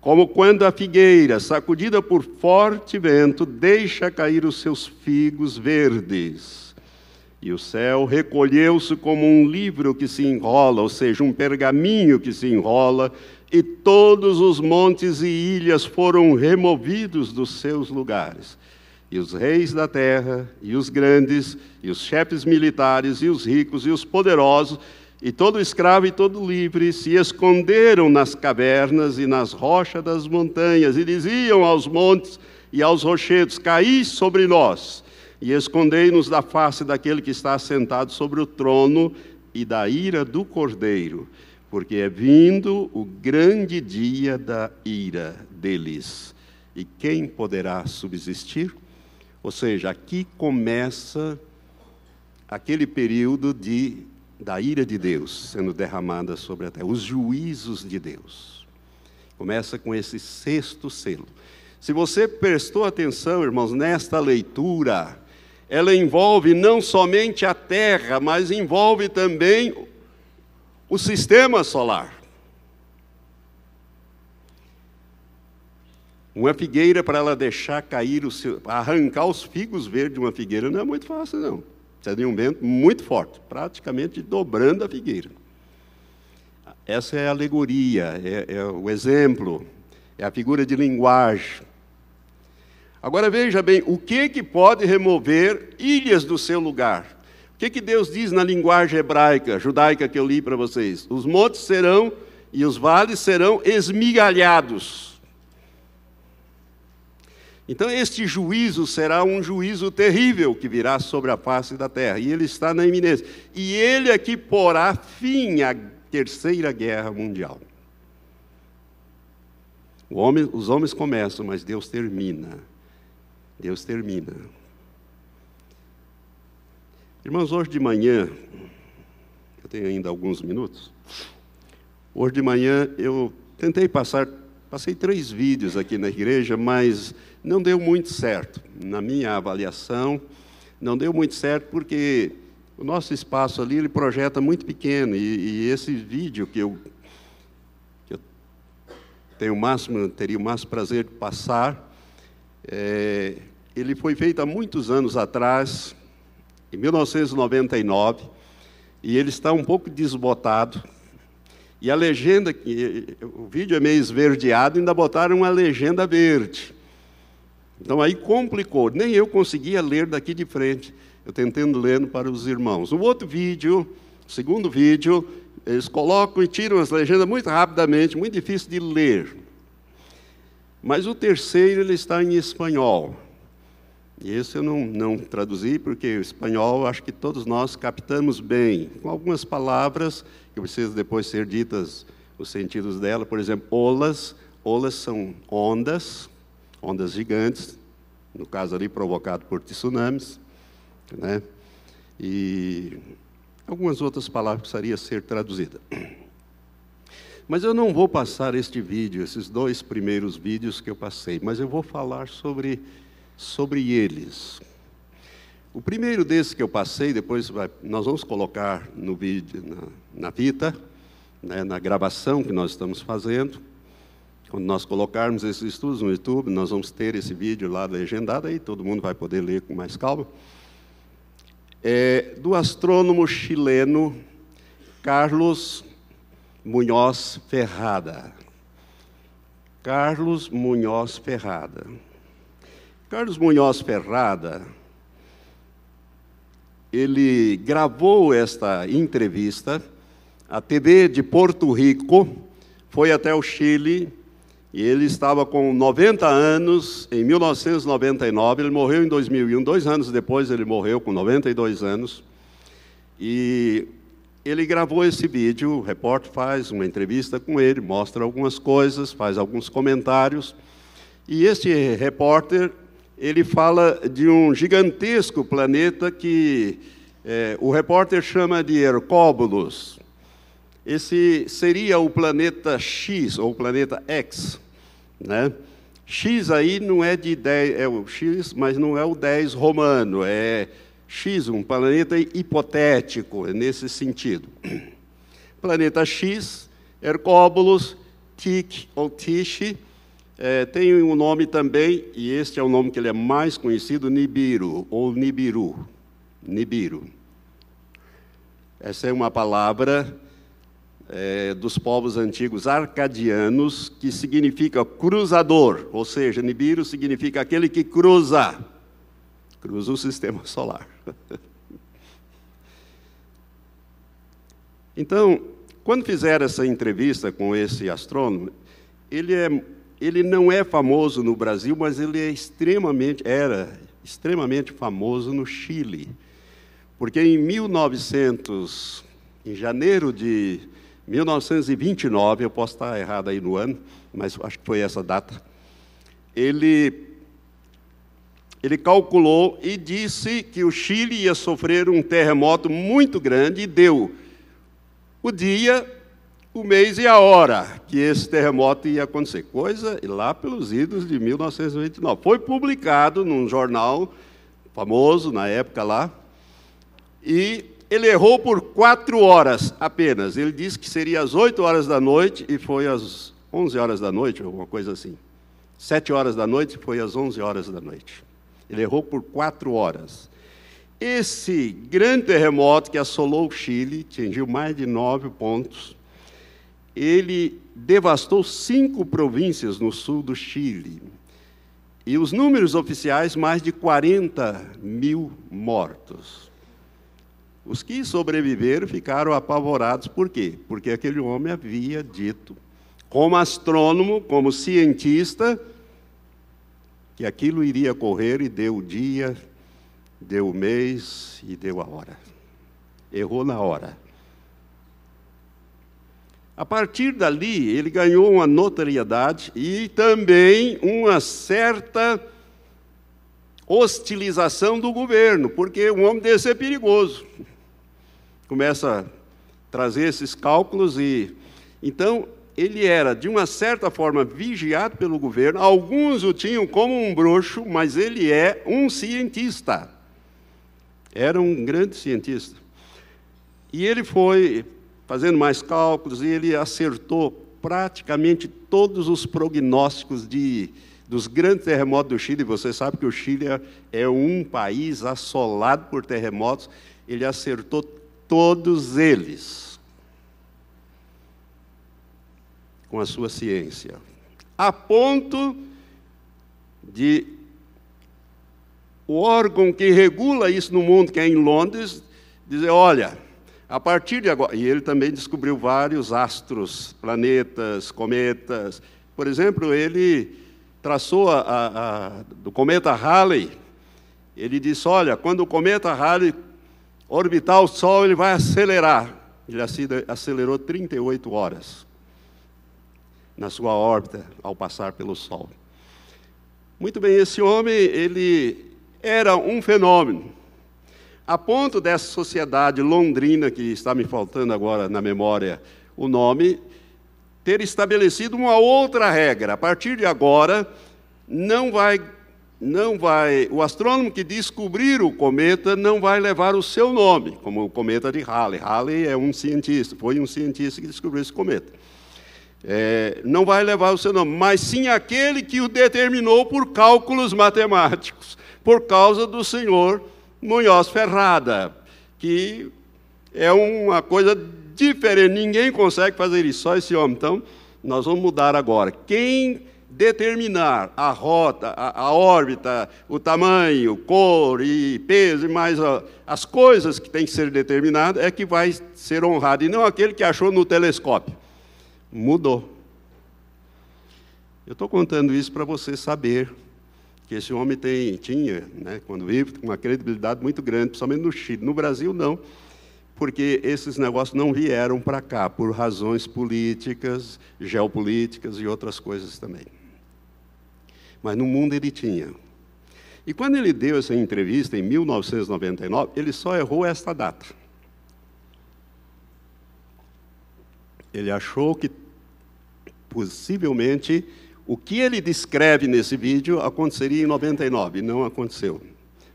como quando a figueira, sacudida por forte vento, deixa cair os seus figos verdes. E o céu recolheu-se como um livro que se enrola, ou seja, um pergaminho que se enrola, e todos os montes e ilhas foram removidos dos seus lugares. E os reis da terra, e os grandes, e os chefes militares, e os ricos, e os poderosos, e todo escravo e todo livre se esconderam nas cavernas e nas rochas das montanhas, e diziam aos montes e aos rochedos: Caí sobre nós, e escondei-nos da face daquele que está sentado sobre o trono e da ira do cordeiro porque é vindo o grande dia da ira deles. E quem poderá subsistir? Ou seja, aqui começa aquele período de, da ira de Deus sendo derramada sobre a terra, os juízos de Deus. Começa com esse sexto selo. Se você prestou atenção, irmãos, nesta leitura, ela envolve não somente a terra, mas envolve também o sistema solar. Uma figueira, para ela deixar cair o seu, arrancar os figos verdes de uma figueira, não é muito fácil, não. Precisa de um vento muito forte, praticamente dobrando a figueira. Essa é a alegoria, é, é o exemplo, é a figura de linguagem. Agora veja bem, o que, que pode remover ilhas do seu lugar? O que, que Deus diz na linguagem hebraica, judaica que eu li para vocês? Os montes serão e os vales serão esmigalhados. Então, este juízo será um juízo terrível que virá sobre a face da terra, e ele está na iminência. E ele é que porá fim à terceira guerra mundial. Homem, os homens começam, mas Deus termina. Deus termina. Irmãos, hoje de manhã, eu tenho ainda alguns minutos. Hoje de manhã eu tentei passar, passei três vídeos aqui na igreja, mas não deu muito certo. Na minha avaliação, não deu muito certo porque o nosso espaço ali ele projeta muito pequeno e, e esse vídeo que eu, que eu tenho o máximo, teria o máximo prazer de passar, é, ele foi feito há muitos anos atrás em 1999, e ele está um pouco desbotado. E a legenda, o vídeo é meio esverdeado, ainda botaram uma legenda verde. Então aí complicou, nem eu conseguia ler daqui de frente, eu tentando lendo para os irmãos. O outro vídeo, o segundo vídeo, eles colocam e tiram as legendas muito rapidamente, muito difícil de ler. Mas o terceiro ele está em espanhol. E esse eu não, não traduzi, porque o espanhol acho que todos nós captamos bem, com algumas palavras que precisam depois ser ditas os sentidos dela. Por exemplo, olas. Olas são ondas, ondas gigantes, no caso ali provocado por tsunamis. Né? E algumas outras palavras precisariam ser traduzidas. Mas eu não vou passar este vídeo, esses dois primeiros vídeos que eu passei, mas eu vou falar sobre sobre eles. O primeiro desses que eu passei, depois vai, nós vamos colocar no vídeo, na, na fita, né, na gravação que nós estamos fazendo. Quando nós colocarmos esses estudos no YouTube, nós vamos ter esse vídeo lá legendado, aí todo mundo vai poder ler com mais calma. É, do astrônomo chileno Carlos Munhoz Ferrada. Carlos Munhoz Ferrada. Carlos Munhoz Ferrada, ele gravou esta entrevista, a TV de Porto Rico foi até o Chile e ele estava com 90 anos em 1999, ele morreu em 2001, dois anos depois ele morreu com 92 anos. E ele gravou esse vídeo, o repórter faz uma entrevista com ele, mostra algumas coisas, faz alguns comentários. E este repórter ele fala de um gigantesco planeta que é, o repórter chama de Hercóbulos. Esse seria o planeta X, ou o planeta X. Né? X aí não é de 10, é o X, mas não é o 10 romano, é X, um planeta hipotético, nesse sentido. Planeta X, Hercóbulos, Tic ou Tiche, é, tem um nome também, e este é o nome que ele é mais conhecido, Nibiru, ou Nibiru. Nibiru. Essa é uma palavra é, dos povos antigos arcadianos que significa cruzador, ou seja, Nibiru significa aquele que cruza, cruza o sistema solar. então, quando fizeram essa entrevista com esse astrônomo, ele, é, ele não é famoso no Brasil, mas ele é extremamente, era extremamente famoso no Chile. Porque em 1900, em janeiro de 1929, eu posso estar errado aí no ano, mas acho que foi essa data, ele, ele calculou e disse que o Chile ia sofrer um terremoto muito grande e deu o dia, o mês e a hora que esse terremoto ia acontecer. Coisa lá pelos idos de 1929. Foi publicado num jornal famoso na época lá, e ele errou por quatro horas apenas. Ele disse que seria às oito horas da noite e foi às onze horas da noite, alguma coisa assim. Sete horas da noite foi às onze horas da noite. Ele errou por quatro horas. Esse grande terremoto que assolou o Chile, atingiu mais de nove pontos, ele devastou cinco províncias no sul do Chile. E os números oficiais, mais de 40 mil mortos. Os que sobreviveram ficaram apavorados, por quê? Porque aquele homem havia dito, como astrônomo, como cientista, que aquilo iria ocorrer e deu o dia, deu o mês e deu a hora. Errou na hora. A partir dali, ele ganhou uma notoriedade e também uma certa hostilização do governo, porque um homem desse é perigoso começa a trazer esses cálculos e então ele era de uma certa forma vigiado pelo governo. Alguns o tinham como um bruxo, mas ele é um cientista. Era um grande cientista. E ele foi fazendo mais cálculos e ele acertou praticamente todos os prognósticos de, dos grandes terremotos do Chile. Você sabe que o Chile é, é um país assolado por terremotos. Ele acertou todos eles, com a sua ciência, a ponto de o órgão que regula isso no mundo, que é em Londres, dizer: olha, a partir de agora. E ele também descobriu vários astros, planetas, cometas. Por exemplo, ele traçou a, a, a, do cometa Halley. Ele disse: olha, quando o cometa Halley orbitar o Sol, ele vai acelerar. Ele acelerou 38 horas na sua órbita ao passar pelo Sol. Muito bem, esse homem, ele era um fenômeno. A ponto dessa sociedade londrina, que está me faltando agora na memória o nome, ter estabelecido uma outra regra. A partir de agora, não vai não vai, o astrônomo que descobrir o cometa não vai levar o seu nome, como o cometa de Halley. Halley é um cientista, foi um cientista que descobriu esse cometa. É, não vai levar o seu nome, mas sim aquele que o determinou por cálculos matemáticos, por causa do senhor Munhoz Ferrada, que é uma coisa diferente, ninguém consegue fazer isso, só esse homem. Então, nós vamos mudar agora. Quem determinar a rota, a, a, órbita, o tamanho, cor e peso e mais as coisas que têm que ser determinadas é que vai ser honrado, e não aquele que achou no telescópio. Mudou. Eu estou contando isso para você saber que esse homem tem, tinha, né, quando vive, uma credibilidade muito grande, principalmente no Chile. No Brasil, não, porque esses negócios não vieram para cá por razões políticas, geopolíticas e outras coisas também mas no mundo ele tinha. E quando ele deu essa entrevista em 1999, ele só errou esta data. Ele achou que possivelmente o que ele descreve nesse vídeo aconteceria em 99, e não aconteceu.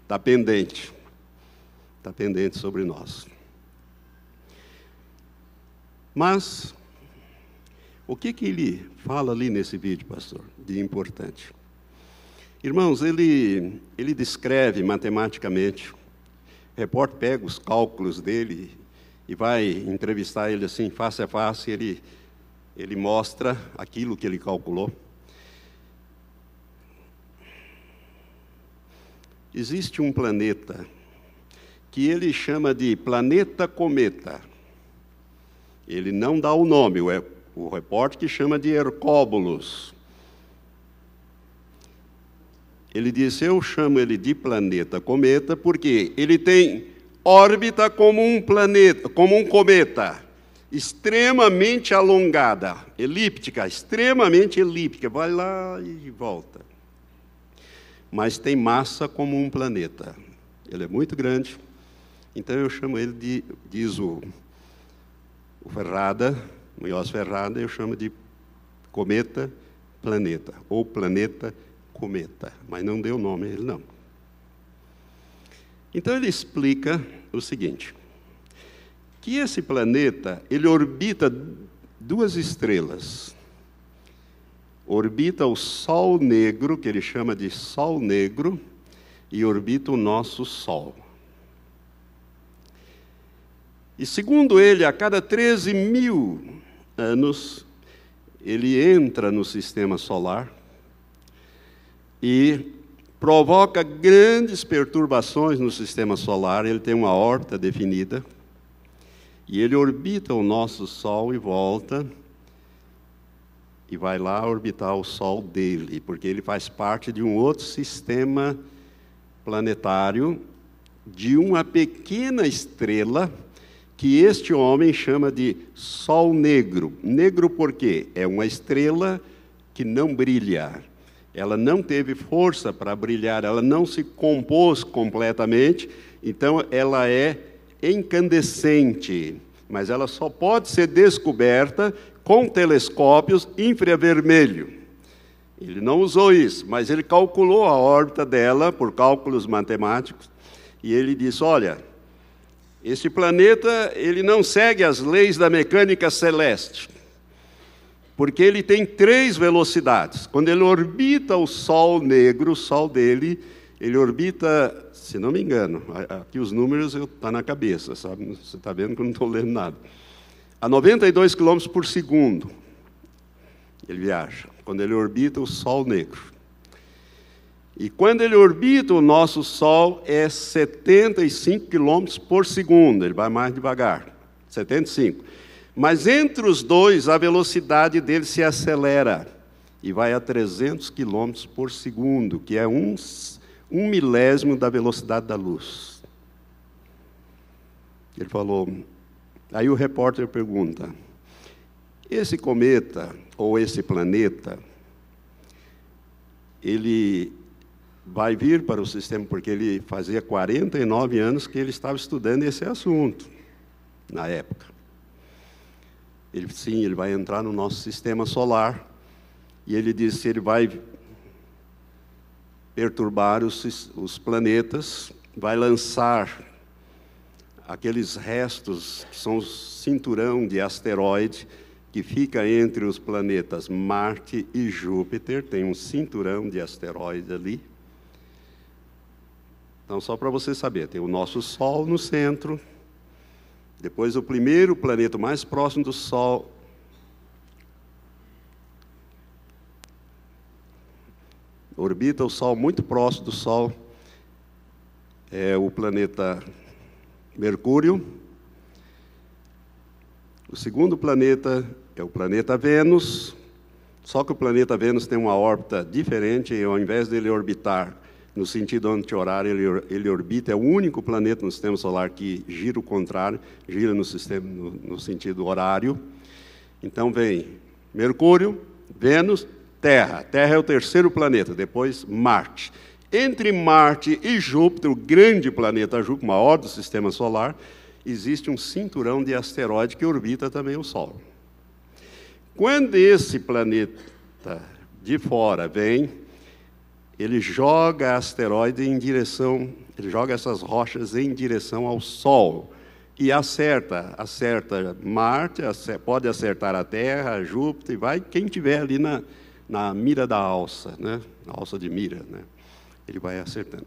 Está pendente. está pendente sobre nós. Mas, o que, que ele fala ali nesse vídeo, pastor, de importante? Irmãos, ele, ele descreve matematicamente, o repórter pega os cálculos dele e vai entrevistar ele assim, face a face, ele, ele mostra aquilo que ele calculou. Existe um planeta que ele chama de planeta cometa. Ele não dá o nome, o, o repórter que chama de Hercóbulos. Ele disse: Eu chamo ele de planeta cometa porque ele tem órbita como um planeta, como um cometa, extremamente alongada, elíptica, extremamente elíptica, vai lá e volta. Mas tem massa como um planeta. Ele é muito grande, então eu chamo ele de, diz o, o Ferrada, Ferrada, eu chamo de cometa planeta, ou planeta cometa, mas não deu nome a ele não. Então ele explica o seguinte, que esse planeta, ele orbita duas estrelas. Orbita o Sol Negro, que ele chama de Sol Negro, e orbita o nosso Sol. E segundo ele, a cada 13 mil anos, ele entra no sistema solar e provoca grandes perturbações no sistema solar. Ele tem uma órbita definida e ele orbita o nosso Sol e volta e vai lá orbitar o Sol dele, porque ele faz parte de um outro sistema planetário de uma pequena estrela que este homem chama de Sol Negro. Negro por quê? É uma estrela que não brilha. Ela não teve força para brilhar, ela não se compôs completamente, então ela é incandescente, mas ela só pode ser descoberta com telescópios infravermelho. Ele não usou isso, mas ele calculou a órbita dela por cálculos matemáticos e ele disse: olha, este planeta, ele não segue as leis da mecânica celeste, porque ele tem três velocidades. Quando ele orbita o Sol negro, o Sol dele, ele orbita, se não me engano, aqui os números estão tá na cabeça, sabe? Você está vendo que eu não estou lendo nada. A 92 km por segundo, ele viaja, quando ele orbita o Sol negro. E quando ele orbita o nosso Sol, é 75 quilômetros por segundo, ele vai mais devagar, 75. Mas entre os dois, a velocidade dele se acelera e vai a 300 quilômetros por segundo, que é um, um milésimo da velocidade da luz. Ele falou. Aí o repórter pergunta: esse cometa ou esse planeta, ele vai vir para o sistema, porque ele fazia 49 anos que ele estava estudando esse assunto, na época. Ele, sim, ele vai entrar no nosso sistema solar, e ele disse ele vai perturbar os, os planetas, vai lançar aqueles restos que são o cinturão de asteroide que fica entre os planetas Marte e Júpiter, tem um cinturão de asteroides ali. Então, só para você saber, tem o nosso Sol no centro, depois o primeiro planeta mais próximo do Sol. Orbita o Sol muito próximo do Sol, é o planeta Mercúrio. O segundo planeta é o planeta Vênus, só que o planeta Vênus tem uma órbita diferente, e ao invés dele orbitar no sentido anti-horário, ele, ele orbita, é o único planeta no sistema solar que gira o contrário, gira no, sistema, no, no sentido horário. Então vem Mercúrio, Vênus, Terra. Terra é o terceiro planeta, depois Marte. Entre Marte e Júpiter, o grande planeta Júpiter, maior do sistema solar, existe um cinturão de asteroide que orbita também o Sol. Quando esse planeta de fora vem, ele joga asteroide em direção, ele joga essas rochas em direção ao Sol e acerta, acerta Marte, pode acertar a Terra, Júpiter, vai quem tiver ali na, na mira da alça, né? Na alça de mira, né? Ele vai acertando.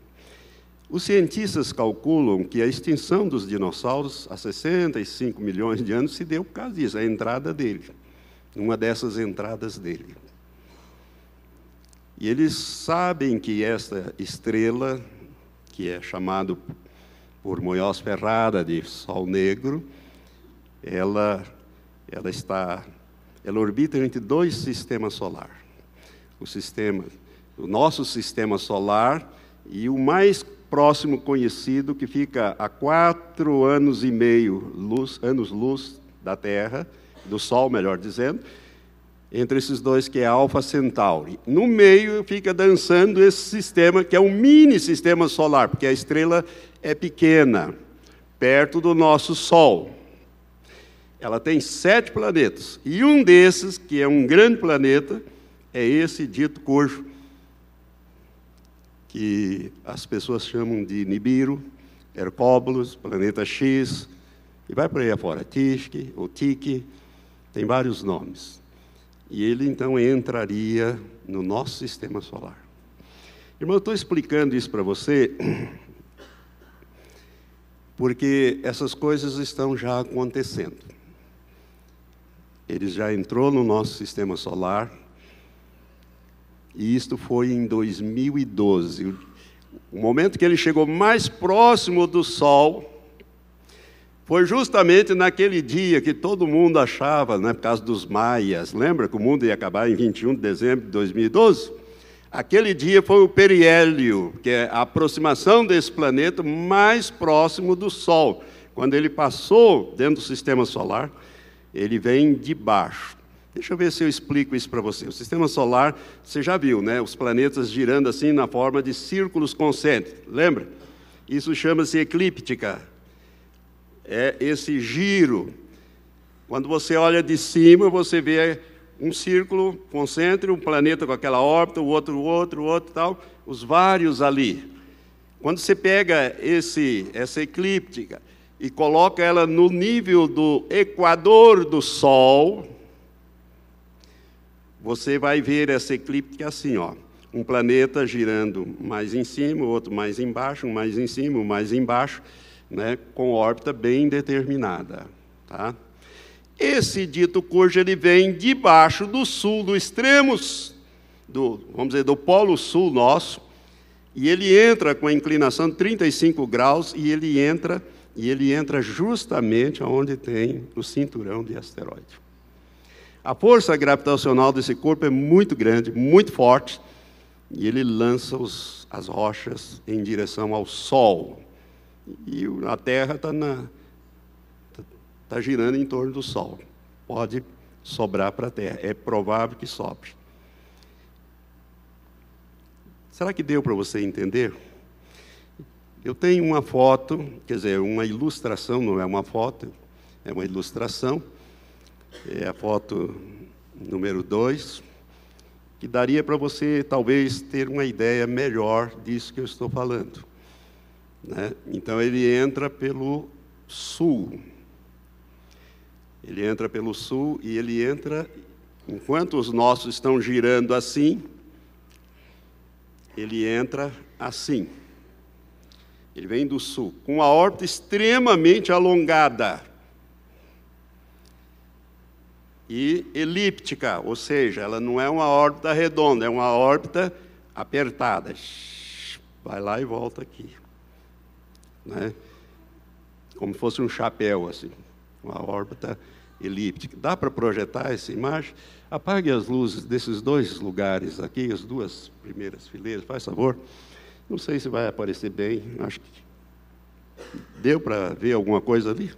Os cientistas calculam que a extinção dos dinossauros há 65 milhões de anos se deu por causa disso, a entrada dele, uma dessas entradas dele. E eles sabem que esta estrela, que é chamado por Moyos Ferrara de Sol Negro, ela, ela está, ela orbita entre dois sistemas solares. O sistema, o nosso sistema solar e o mais próximo conhecido que fica a quatro anos e meio luz, anos luz da Terra, do Sol, melhor dizendo, entre esses dois que é Alpha Centauri. No meio fica dançando esse sistema que é um mini sistema solar, porque a estrela é pequena, perto do nosso Sol. Ela tem sete planetas e um desses, que é um grande planeta, é esse dito Corvo, que as pessoas chamam de Nibiru, Hercóbulos, planeta X, e vai por aí afora, Tique, ou Tique, tem vários nomes. E ele então entraria no nosso sistema solar. Irmão, eu estou explicando isso para você porque essas coisas estão já acontecendo. Ele já entrou no nosso sistema solar, e isto foi em 2012. O momento que ele chegou mais próximo do Sol foi justamente naquele dia que todo mundo achava, né, por causa dos maias, lembra que o mundo ia acabar em 21 de dezembro de 2012? Aquele dia foi o periélio, que é a aproximação desse planeta mais próximo do Sol. Quando ele passou dentro do sistema solar, ele vem de baixo. Deixa eu ver se eu explico isso para você. O sistema solar, você já viu, né? Os planetas girando assim na forma de círculos concêntricos, lembra? Isso chama-se eclíptica é esse giro. Quando você olha de cima, você vê um círculo concêntrico, um planeta com aquela órbita, o outro, o outro, o outro, tal, os vários ali. Quando você pega esse, essa eclíptica e coloca ela no nível do equador do Sol, você vai ver essa eclíptica assim, ó, um planeta girando mais em cima, outro mais embaixo, um mais em cima, um mais embaixo né, com órbita bem determinada. Tá? Esse dito cujo ele vem debaixo do sul, do extremo, do, vamos dizer, do polo sul nosso, e ele entra com a inclinação de 35 graus, e ele entra, e ele entra justamente onde tem o cinturão de asteroide. A força gravitacional desse corpo é muito grande, muito forte, e ele lança os, as rochas em direção ao Sol. E a Terra está tá girando em torno do Sol. Pode sobrar para a Terra. É provável que sobre. Será que deu para você entender? Eu tenho uma foto, quer dizer, uma ilustração, não é uma foto, é uma ilustração. É a foto número 2, que daria para você talvez ter uma ideia melhor disso que eu estou falando. Né? Então ele entra pelo sul. Ele entra pelo sul e ele entra, enquanto os nossos estão girando assim, ele entra assim. Ele vem do sul, com a órbita extremamente alongada e elíptica, ou seja, ela não é uma órbita redonda, é uma órbita apertada. Vai lá e volta aqui né? como fosse um chapéu, assim, uma órbita elíptica. Dá para projetar essa imagem? Apague as luzes desses dois lugares aqui, as duas primeiras fileiras, faz favor. Não sei se vai aparecer bem, acho que deu para ver alguma coisa ali.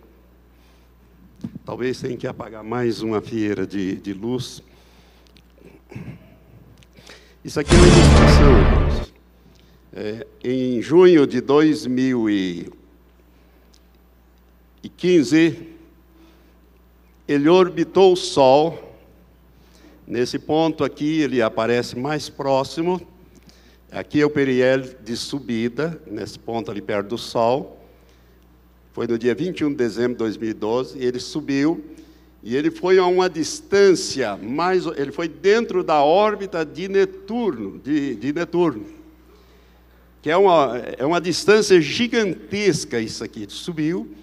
Talvez tenha que apagar mais uma fieira de, de luz. Isso aqui é uma ilustração, irmãos. É, em junho de 2015, ele orbitou o Sol. Nesse ponto aqui, ele aparece mais próximo. Aqui é o periélio de subida, nesse ponto ali perto do Sol. Foi no dia 21 de dezembro de 2012, e ele subiu, e ele foi a uma distância, mais, ele foi dentro da órbita de Netuno, de, de Netuno, que é uma, é uma distância gigantesca isso aqui. Subiu,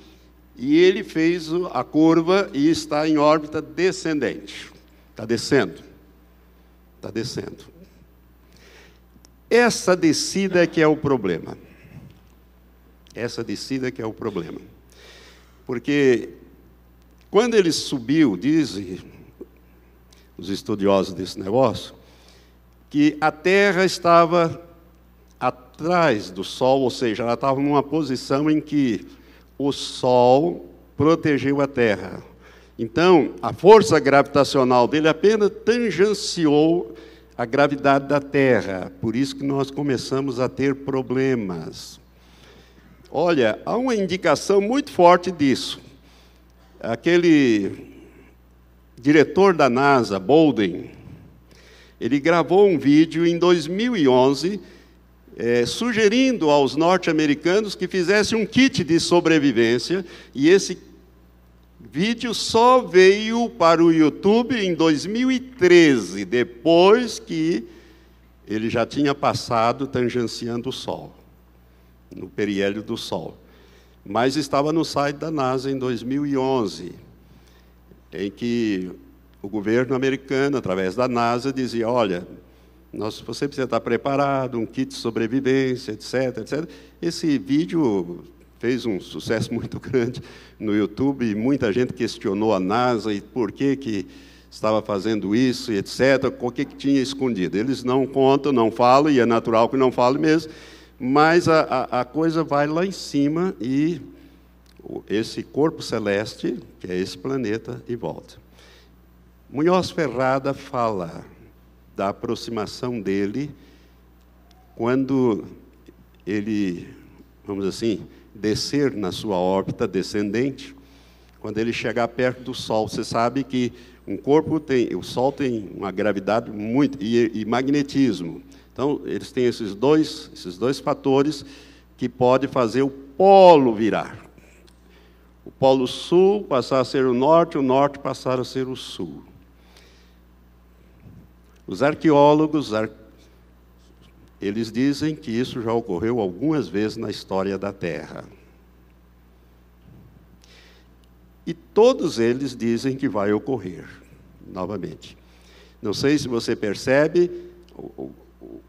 e ele fez a curva e está em órbita descendente. Está descendo. Está descendo. Essa descida é que é o problema. Essa descida que é o problema. Porque quando ele subiu, dizem os estudiosos desse negócio, que a Terra estava atrás do Sol, ou seja, ela estava numa posição em que o Sol protegeu a Terra. Então, a força gravitacional dele apenas tangenciou a gravidade da Terra. Por isso que nós começamos a ter problemas. Olha, há uma indicação muito forte disso. Aquele diretor da NASA, Bolden, ele gravou um vídeo em 2011 é, sugerindo aos norte-americanos que fizessem um kit de sobrevivência, e esse vídeo só veio para o YouTube em 2013, depois que ele já tinha passado tangenciando o Sol no periélio do Sol. Mas estava no site da NASA em 2011, em que o governo americano, através da NASA, dizia: olha, nós, você precisa estar preparado, um kit de sobrevivência, etc, etc. Esse vídeo fez um sucesso muito grande no YouTube e muita gente questionou a NASA e por que que estava fazendo isso etc, o que, que tinha escondido. Eles não contam, não falam, e é natural que não falem mesmo, mas a, a, a coisa vai lá em cima e esse corpo celeste, que é esse planeta, e volta. Munhoz Ferrada fala da aproximação dele quando ele, vamos assim, descer na sua órbita descendente, quando ele chegar perto do Sol. Você sabe que um corpo tem, o Sol tem uma gravidade muito e, e magnetismo. Então, eles têm esses dois, esses dois fatores que pode fazer o polo virar. O polo sul passar a ser o norte, o norte passar a ser o sul. Os arqueólogos, eles dizem que isso já ocorreu algumas vezes na história da Terra. E todos eles dizem que vai ocorrer novamente. Não sei se você percebe,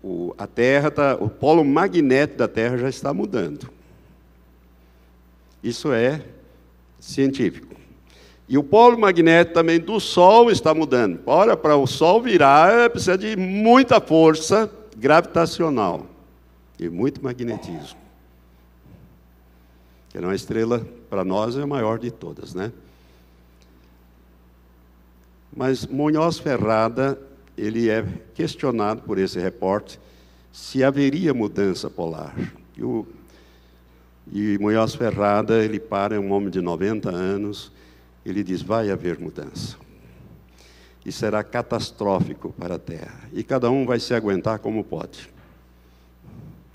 o, a Terra tá, o polo magnético da Terra já está mudando. Isso é científico. E o polo magnético também do Sol está mudando. Ora, para o Sol virar, precisa de muita força gravitacional e muito magnetismo. Que é uma estrela, para nós, é a maior de todas, né? Mas Munhoz Ferrada ele é questionado por esse repórter se haveria mudança polar. E, o, e Munhoz Ferrada, ele para, é um homem de 90 anos, ele diz, vai haver mudança. E será catastrófico para a Terra. E cada um vai se aguentar como pode.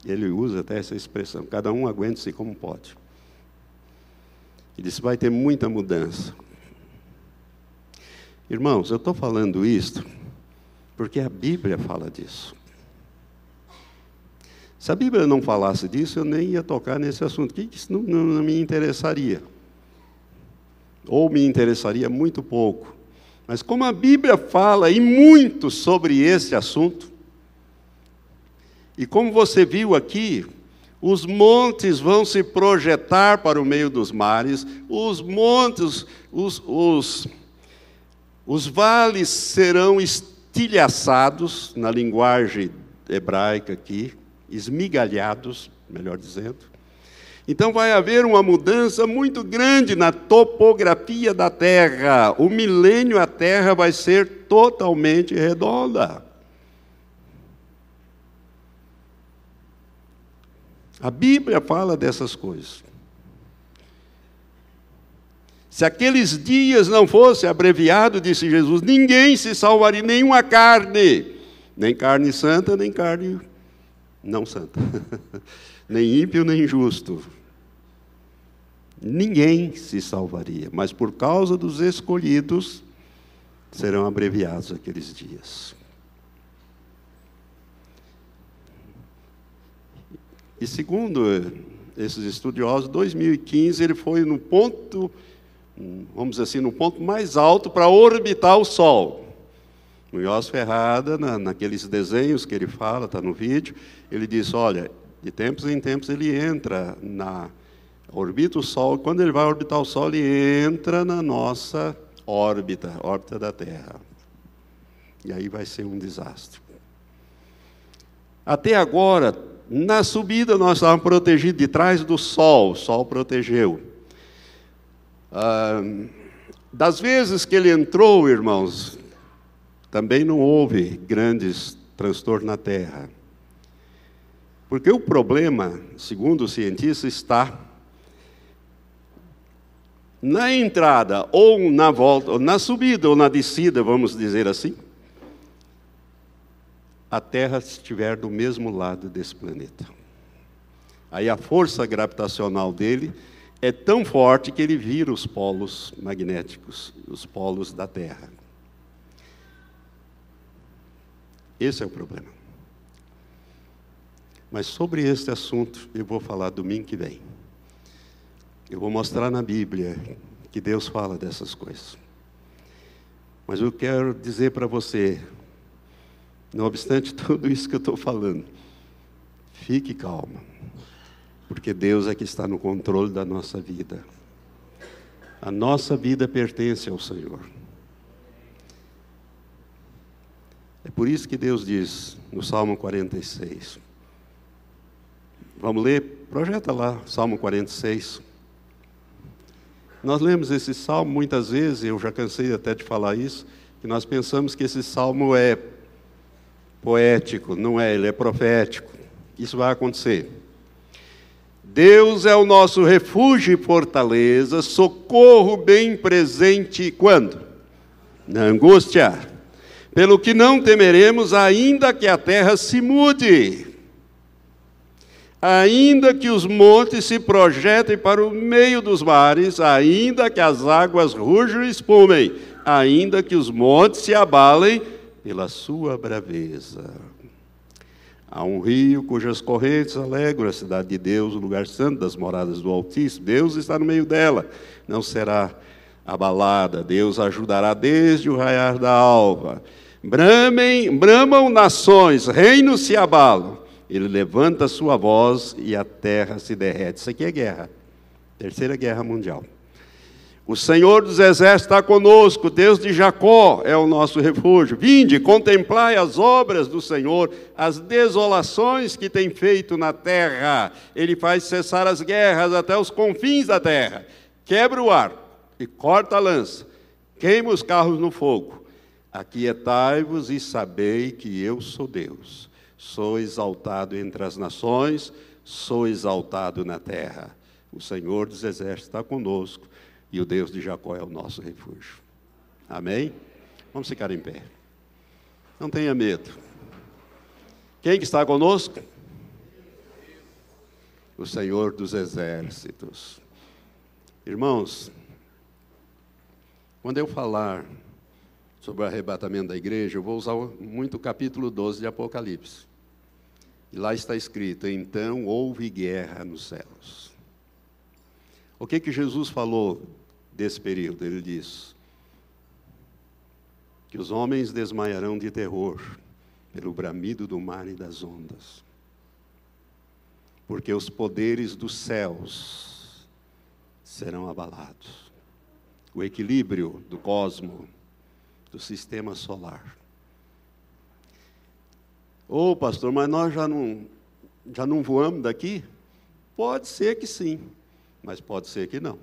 Ele usa até essa expressão, cada um aguenta-se como pode. Ele disse, vai ter muita mudança. Irmãos, eu estou falando isto porque a Bíblia fala disso. Se a Bíblia não falasse disso, eu nem ia tocar nesse assunto, que isso não, não, não me interessaria. Ou me interessaria muito pouco. Mas como a Bíblia fala e muito sobre esse assunto, e como você viu aqui, os montes vão se projetar para o meio dos mares, os montes, os, os, os vales serão estilhaçados, na linguagem hebraica aqui, esmigalhados, melhor dizendo. Então vai haver uma mudança muito grande na topografia da Terra. O milênio a Terra vai ser totalmente redonda. A Bíblia fala dessas coisas. Se aqueles dias não fossem abreviados, disse Jesus, ninguém se salvaria, nenhuma carne, nem carne santa, nem carne não santa, nem ímpio, nem justo. Ninguém se salvaria, mas por causa dos escolhidos serão abreviados aqueles dias. E segundo esses estudiosos, 2015 ele foi no ponto, vamos dizer assim, no ponto mais alto para orbitar o Sol. Munhoz Ferrada, na, naqueles desenhos que ele fala, está no vídeo, ele diz, olha, de tempos em tempos ele entra na orbita o Sol, quando ele vai orbitar o Sol, ele entra na nossa órbita, órbita da Terra. E aí vai ser um desastre. Até agora, na subida nós estávamos protegidos de trás do Sol, o Sol protegeu. Das vezes que ele entrou, irmãos, também não houve grandes transtornos na Terra. Porque o problema, segundo os cientistas, está na entrada ou na volta, ou na subida ou na descida, vamos dizer assim, a Terra estiver do mesmo lado desse planeta. Aí a força gravitacional dele é tão forte que ele vira os polos magnéticos, os polos da Terra. Esse é o problema. Mas sobre este assunto eu vou falar domingo que vem. Eu vou mostrar na Bíblia que Deus fala dessas coisas. Mas eu quero dizer para você, não obstante tudo isso que eu estou falando, fique calmo, porque Deus é que está no controle da nossa vida. A nossa vida pertence ao Senhor. É por isso que Deus diz no Salmo 46. Vamos ler? Projeta lá, Salmo 46. Nós lemos esse salmo muitas vezes, eu já cansei até de falar isso, que nós pensamos que esse salmo é poético, não é, ele é profético. Isso vai acontecer. Deus é o nosso refúgio e fortaleza, socorro bem presente quando? Na angústia. Pelo que não temeremos, ainda que a terra se mude Ainda que os montes se projetem para o meio dos mares, ainda que as águas rujam e espumem, ainda que os montes se abalem pela sua braveza. Há um rio cujas correntes alegram a cidade de Deus, o lugar santo das moradas do Altíssimo. Deus está no meio dela, não será abalada. Deus ajudará desde o raiar da alva. Bramem, bramam nações, reinos se abalam. Ele levanta sua voz e a terra se derrete. Isso aqui é guerra. Terceira guerra mundial. O Senhor dos Exércitos está conosco, Deus de Jacó é o nosso refúgio. Vinde, contemplai as obras do Senhor, as desolações que tem feito na terra. Ele faz cessar as guerras até os confins da terra. Quebra o ar e corta a lança, queima os carros no fogo. Aquietai-vos e sabei que eu sou Deus. Sou exaltado entre as nações, sou exaltado na terra. O Senhor dos Exércitos está conosco e o Deus de Jacó é o nosso refúgio. Amém? Vamos ficar em pé. Não tenha medo. Quem que está conosco? O Senhor dos Exércitos. Irmãos, quando eu falar sobre o arrebatamento da igreja, eu vou usar muito o capítulo 12 de Apocalipse. E lá está escrito: então houve guerra nos céus. O que que Jesus falou desse período? Ele diz que os homens desmaiarão de terror pelo bramido do mar e das ondas, porque os poderes dos céus serão abalados. O equilíbrio do cosmo, do sistema solar Ô oh, pastor, mas nós já não, já não voamos daqui? Pode ser que sim, mas pode ser que não.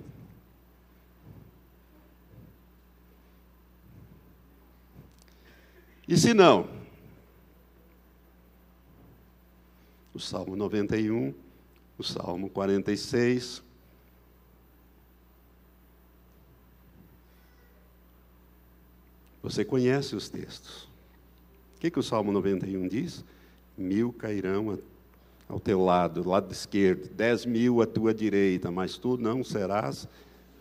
E se não? O Salmo 91, o Salmo 46. Você conhece os textos. O que, que o Salmo 91 diz? Mil cairão ao teu lado, lado esquerdo, dez mil à tua direita, mas tu não serás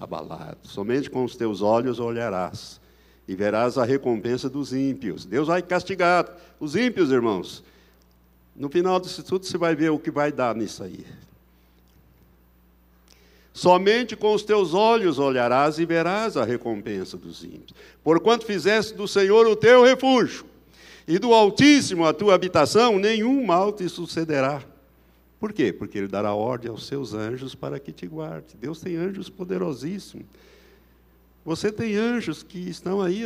abalado. Somente com os teus olhos olharás e verás a recompensa dos ímpios. Deus vai castigar os ímpios, irmãos. No final disso tudo, você vai ver o que vai dar nisso aí. Somente com os teus olhos olharás e verás a recompensa dos ímpios. Porquanto fizeste do Senhor o teu refúgio, e do Altíssimo a tua habitação, nenhum mal te sucederá. Por quê? Porque Ele dará ordem aos seus anjos para que te guarde. Deus tem anjos poderosíssimos. Você tem anjos que estão aí.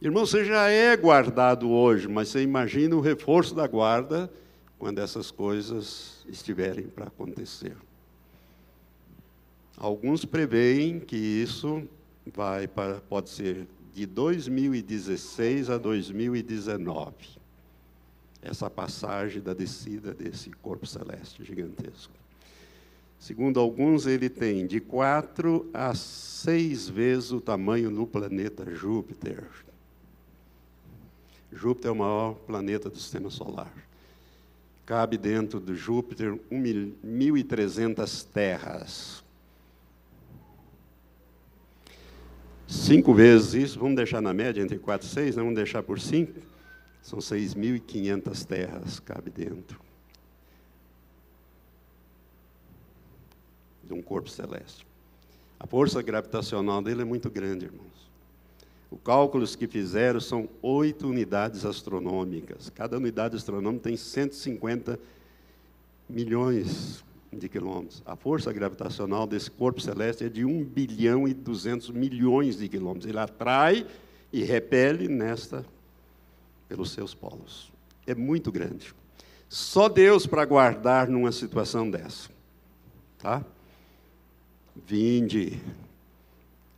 Irmão, você já é guardado hoje, mas você imagina o reforço da guarda quando essas coisas estiverem para acontecer. Alguns preveem que isso vai para, pode ser de 2016 a 2019. Essa passagem da descida desse corpo celeste gigantesco. Segundo alguns, ele tem de quatro a seis vezes o tamanho do planeta Júpiter. Júpiter é o maior planeta do sistema solar. Cabe dentro de Júpiter 1.300 terras. cinco vezes isso, vamos deixar na média entre 4 e 6, vamos deixar por 5, são 6.500 terras cabe dentro de um corpo celeste. A força gravitacional dele é muito grande, irmãos. Os cálculos que fizeram são oito unidades astronômicas. Cada unidade astronômica tem 150 milhões de quilômetros. A força gravitacional desse corpo celeste é de 1 bilhão e 200 milhões de quilômetros. Ele atrai e repele nesta pelos seus polos. É muito grande. Só Deus para guardar numa situação dessa. Tá? Vinde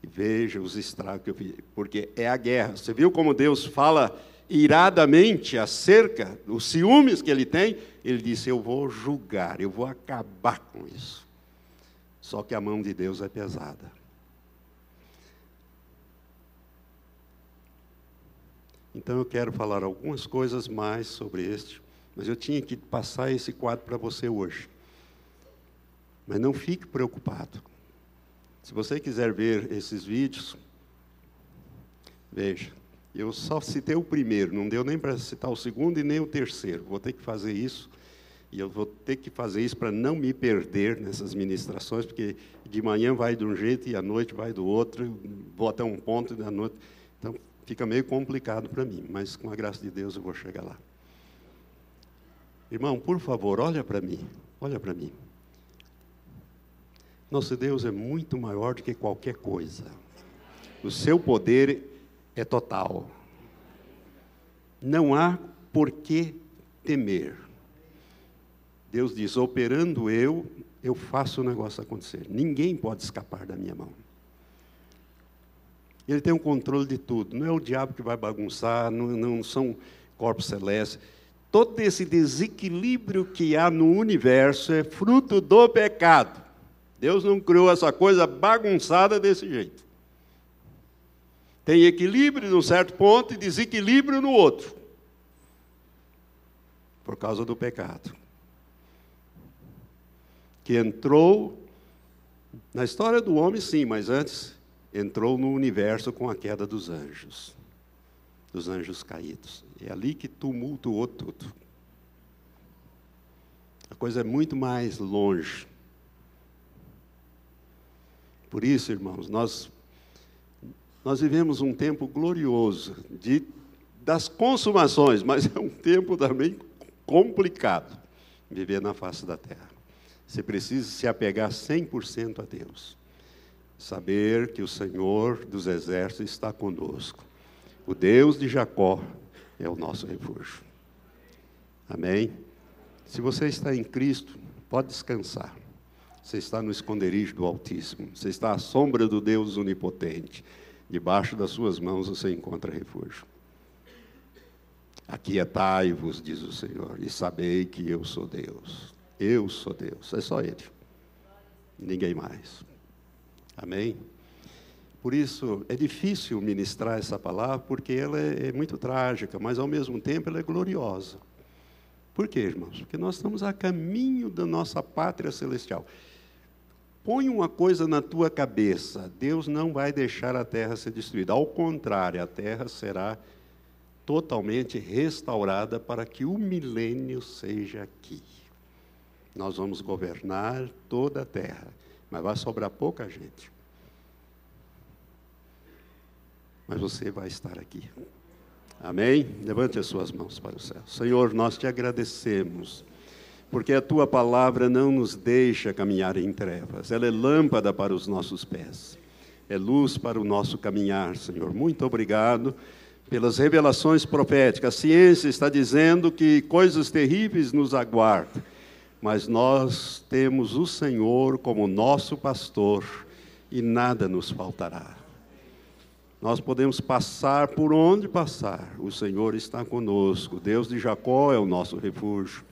e veja os estragos que eu fiz, porque é a guerra. Você viu como Deus fala iradamente acerca dos ciúmes que ele tem, ele disse: Eu vou julgar, eu vou acabar com isso. Só que a mão de Deus é pesada. Então eu quero falar algumas coisas mais sobre este, mas eu tinha que passar esse quadro para você hoje. Mas não fique preocupado. Se você quiser ver esses vídeos, veja. Eu só citei o primeiro, não deu nem para citar o segundo e nem o terceiro. Vou ter que fazer isso. E eu vou ter que fazer isso para não me perder nessas ministrações, porque de manhã vai de um jeito e à noite vai do outro, vou até um ponto e da noite. Então fica meio complicado para mim, mas com a graça de Deus eu vou chegar lá. Irmão, por favor, olha para mim. Olha para mim. Nosso Deus é muito maior do que qualquer coisa. O seu poder é total. Não há por que temer. Deus diz: operando eu, eu faço o negócio acontecer. Ninguém pode escapar da minha mão. Ele tem o controle de tudo. Não é o diabo que vai bagunçar, não, não são corpos celestes. Todo esse desequilíbrio que há no universo é fruto do pecado. Deus não criou essa coisa bagunçada desse jeito. Tem equilíbrio num certo ponto e desequilíbrio no outro. Por causa do pecado. Que entrou na história do homem, sim, mas antes entrou no universo com a queda dos anjos, dos anjos caídos. É ali que tumultuou tudo. A coisa é muito mais longe. Por isso, irmãos, nós nós vivemos um tempo glorioso de, das consumações, mas é um tempo também complicado viver na face da terra. Você precisa se apegar 100% a Deus. Saber que o Senhor dos exércitos está conosco. O Deus de Jacó é o nosso refúgio. Amém? Se você está em Cristo, pode descansar. Você está no esconderijo do Altíssimo. Você está à sombra do Deus Onipotente. Debaixo das suas mãos você encontra refúgio. Aquietai-vos, diz o Senhor, e sabei que eu sou Deus. Eu sou Deus, é só Ele. Ninguém mais. Amém? Por isso, é difícil ministrar essa palavra, porque ela é, é muito trágica, mas ao mesmo tempo ela é gloriosa. Por quê, irmãos? Porque nós estamos a caminho da nossa pátria celestial. Põe uma coisa na tua cabeça: Deus não vai deixar a terra ser destruída. Ao contrário, a terra será totalmente restaurada para que o milênio seja aqui. Nós vamos governar toda a terra, mas vai sobrar pouca gente. Mas você vai estar aqui. Amém? Levante as suas mãos para o céu. Senhor, nós te agradecemos, porque a tua palavra não nos deixa caminhar em trevas, ela é lâmpada para os nossos pés, é luz para o nosso caminhar, Senhor. Muito obrigado pelas revelações proféticas. A ciência está dizendo que coisas terríveis nos aguardam, mas nós temos o Senhor como nosso pastor e nada nos faltará. Nós podemos passar por onde passar, o Senhor está conosco. Deus de Jacó é o nosso refúgio.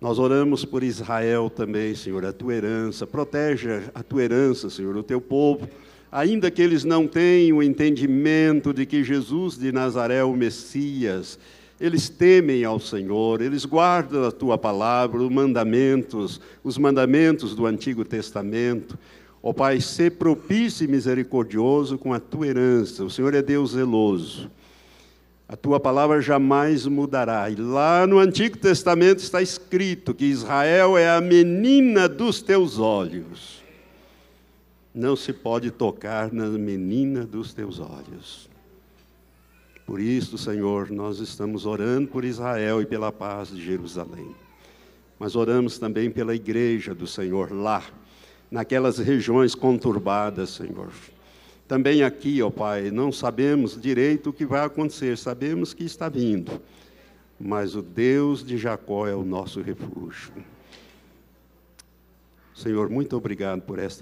Nós oramos por Israel também, Senhor, a tua herança. Protege a tua herança, Senhor, o teu povo. Ainda que eles não tenham o entendimento de que Jesus de Nazaré é o Messias, eles temem ao Senhor, eles guardam a tua palavra, os mandamentos, os mandamentos do Antigo Testamento. Ó Pai, ser propício e misericordioso com a tua herança. O Senhor é Deus zeloso. A tua palavra jamais mudará. E lá no Antigo Testamento está escrito que Israel é a menina dos teus olhos. Não se pode tocar na menina dos teus olhos. Por isso, Senhor, nós estamos orando por Israel e pela paz de Jerusalém. Mas oramos também pela igreja do Senhor lá naquelas regiões conturbadas, Senhor. Também aqui, ó Pai, não sabemos direito o que vai acontecer, sabemos que está vindo, mas o Deus de Jacó é o nosso refúgio. Senhor, muito obrigado por esta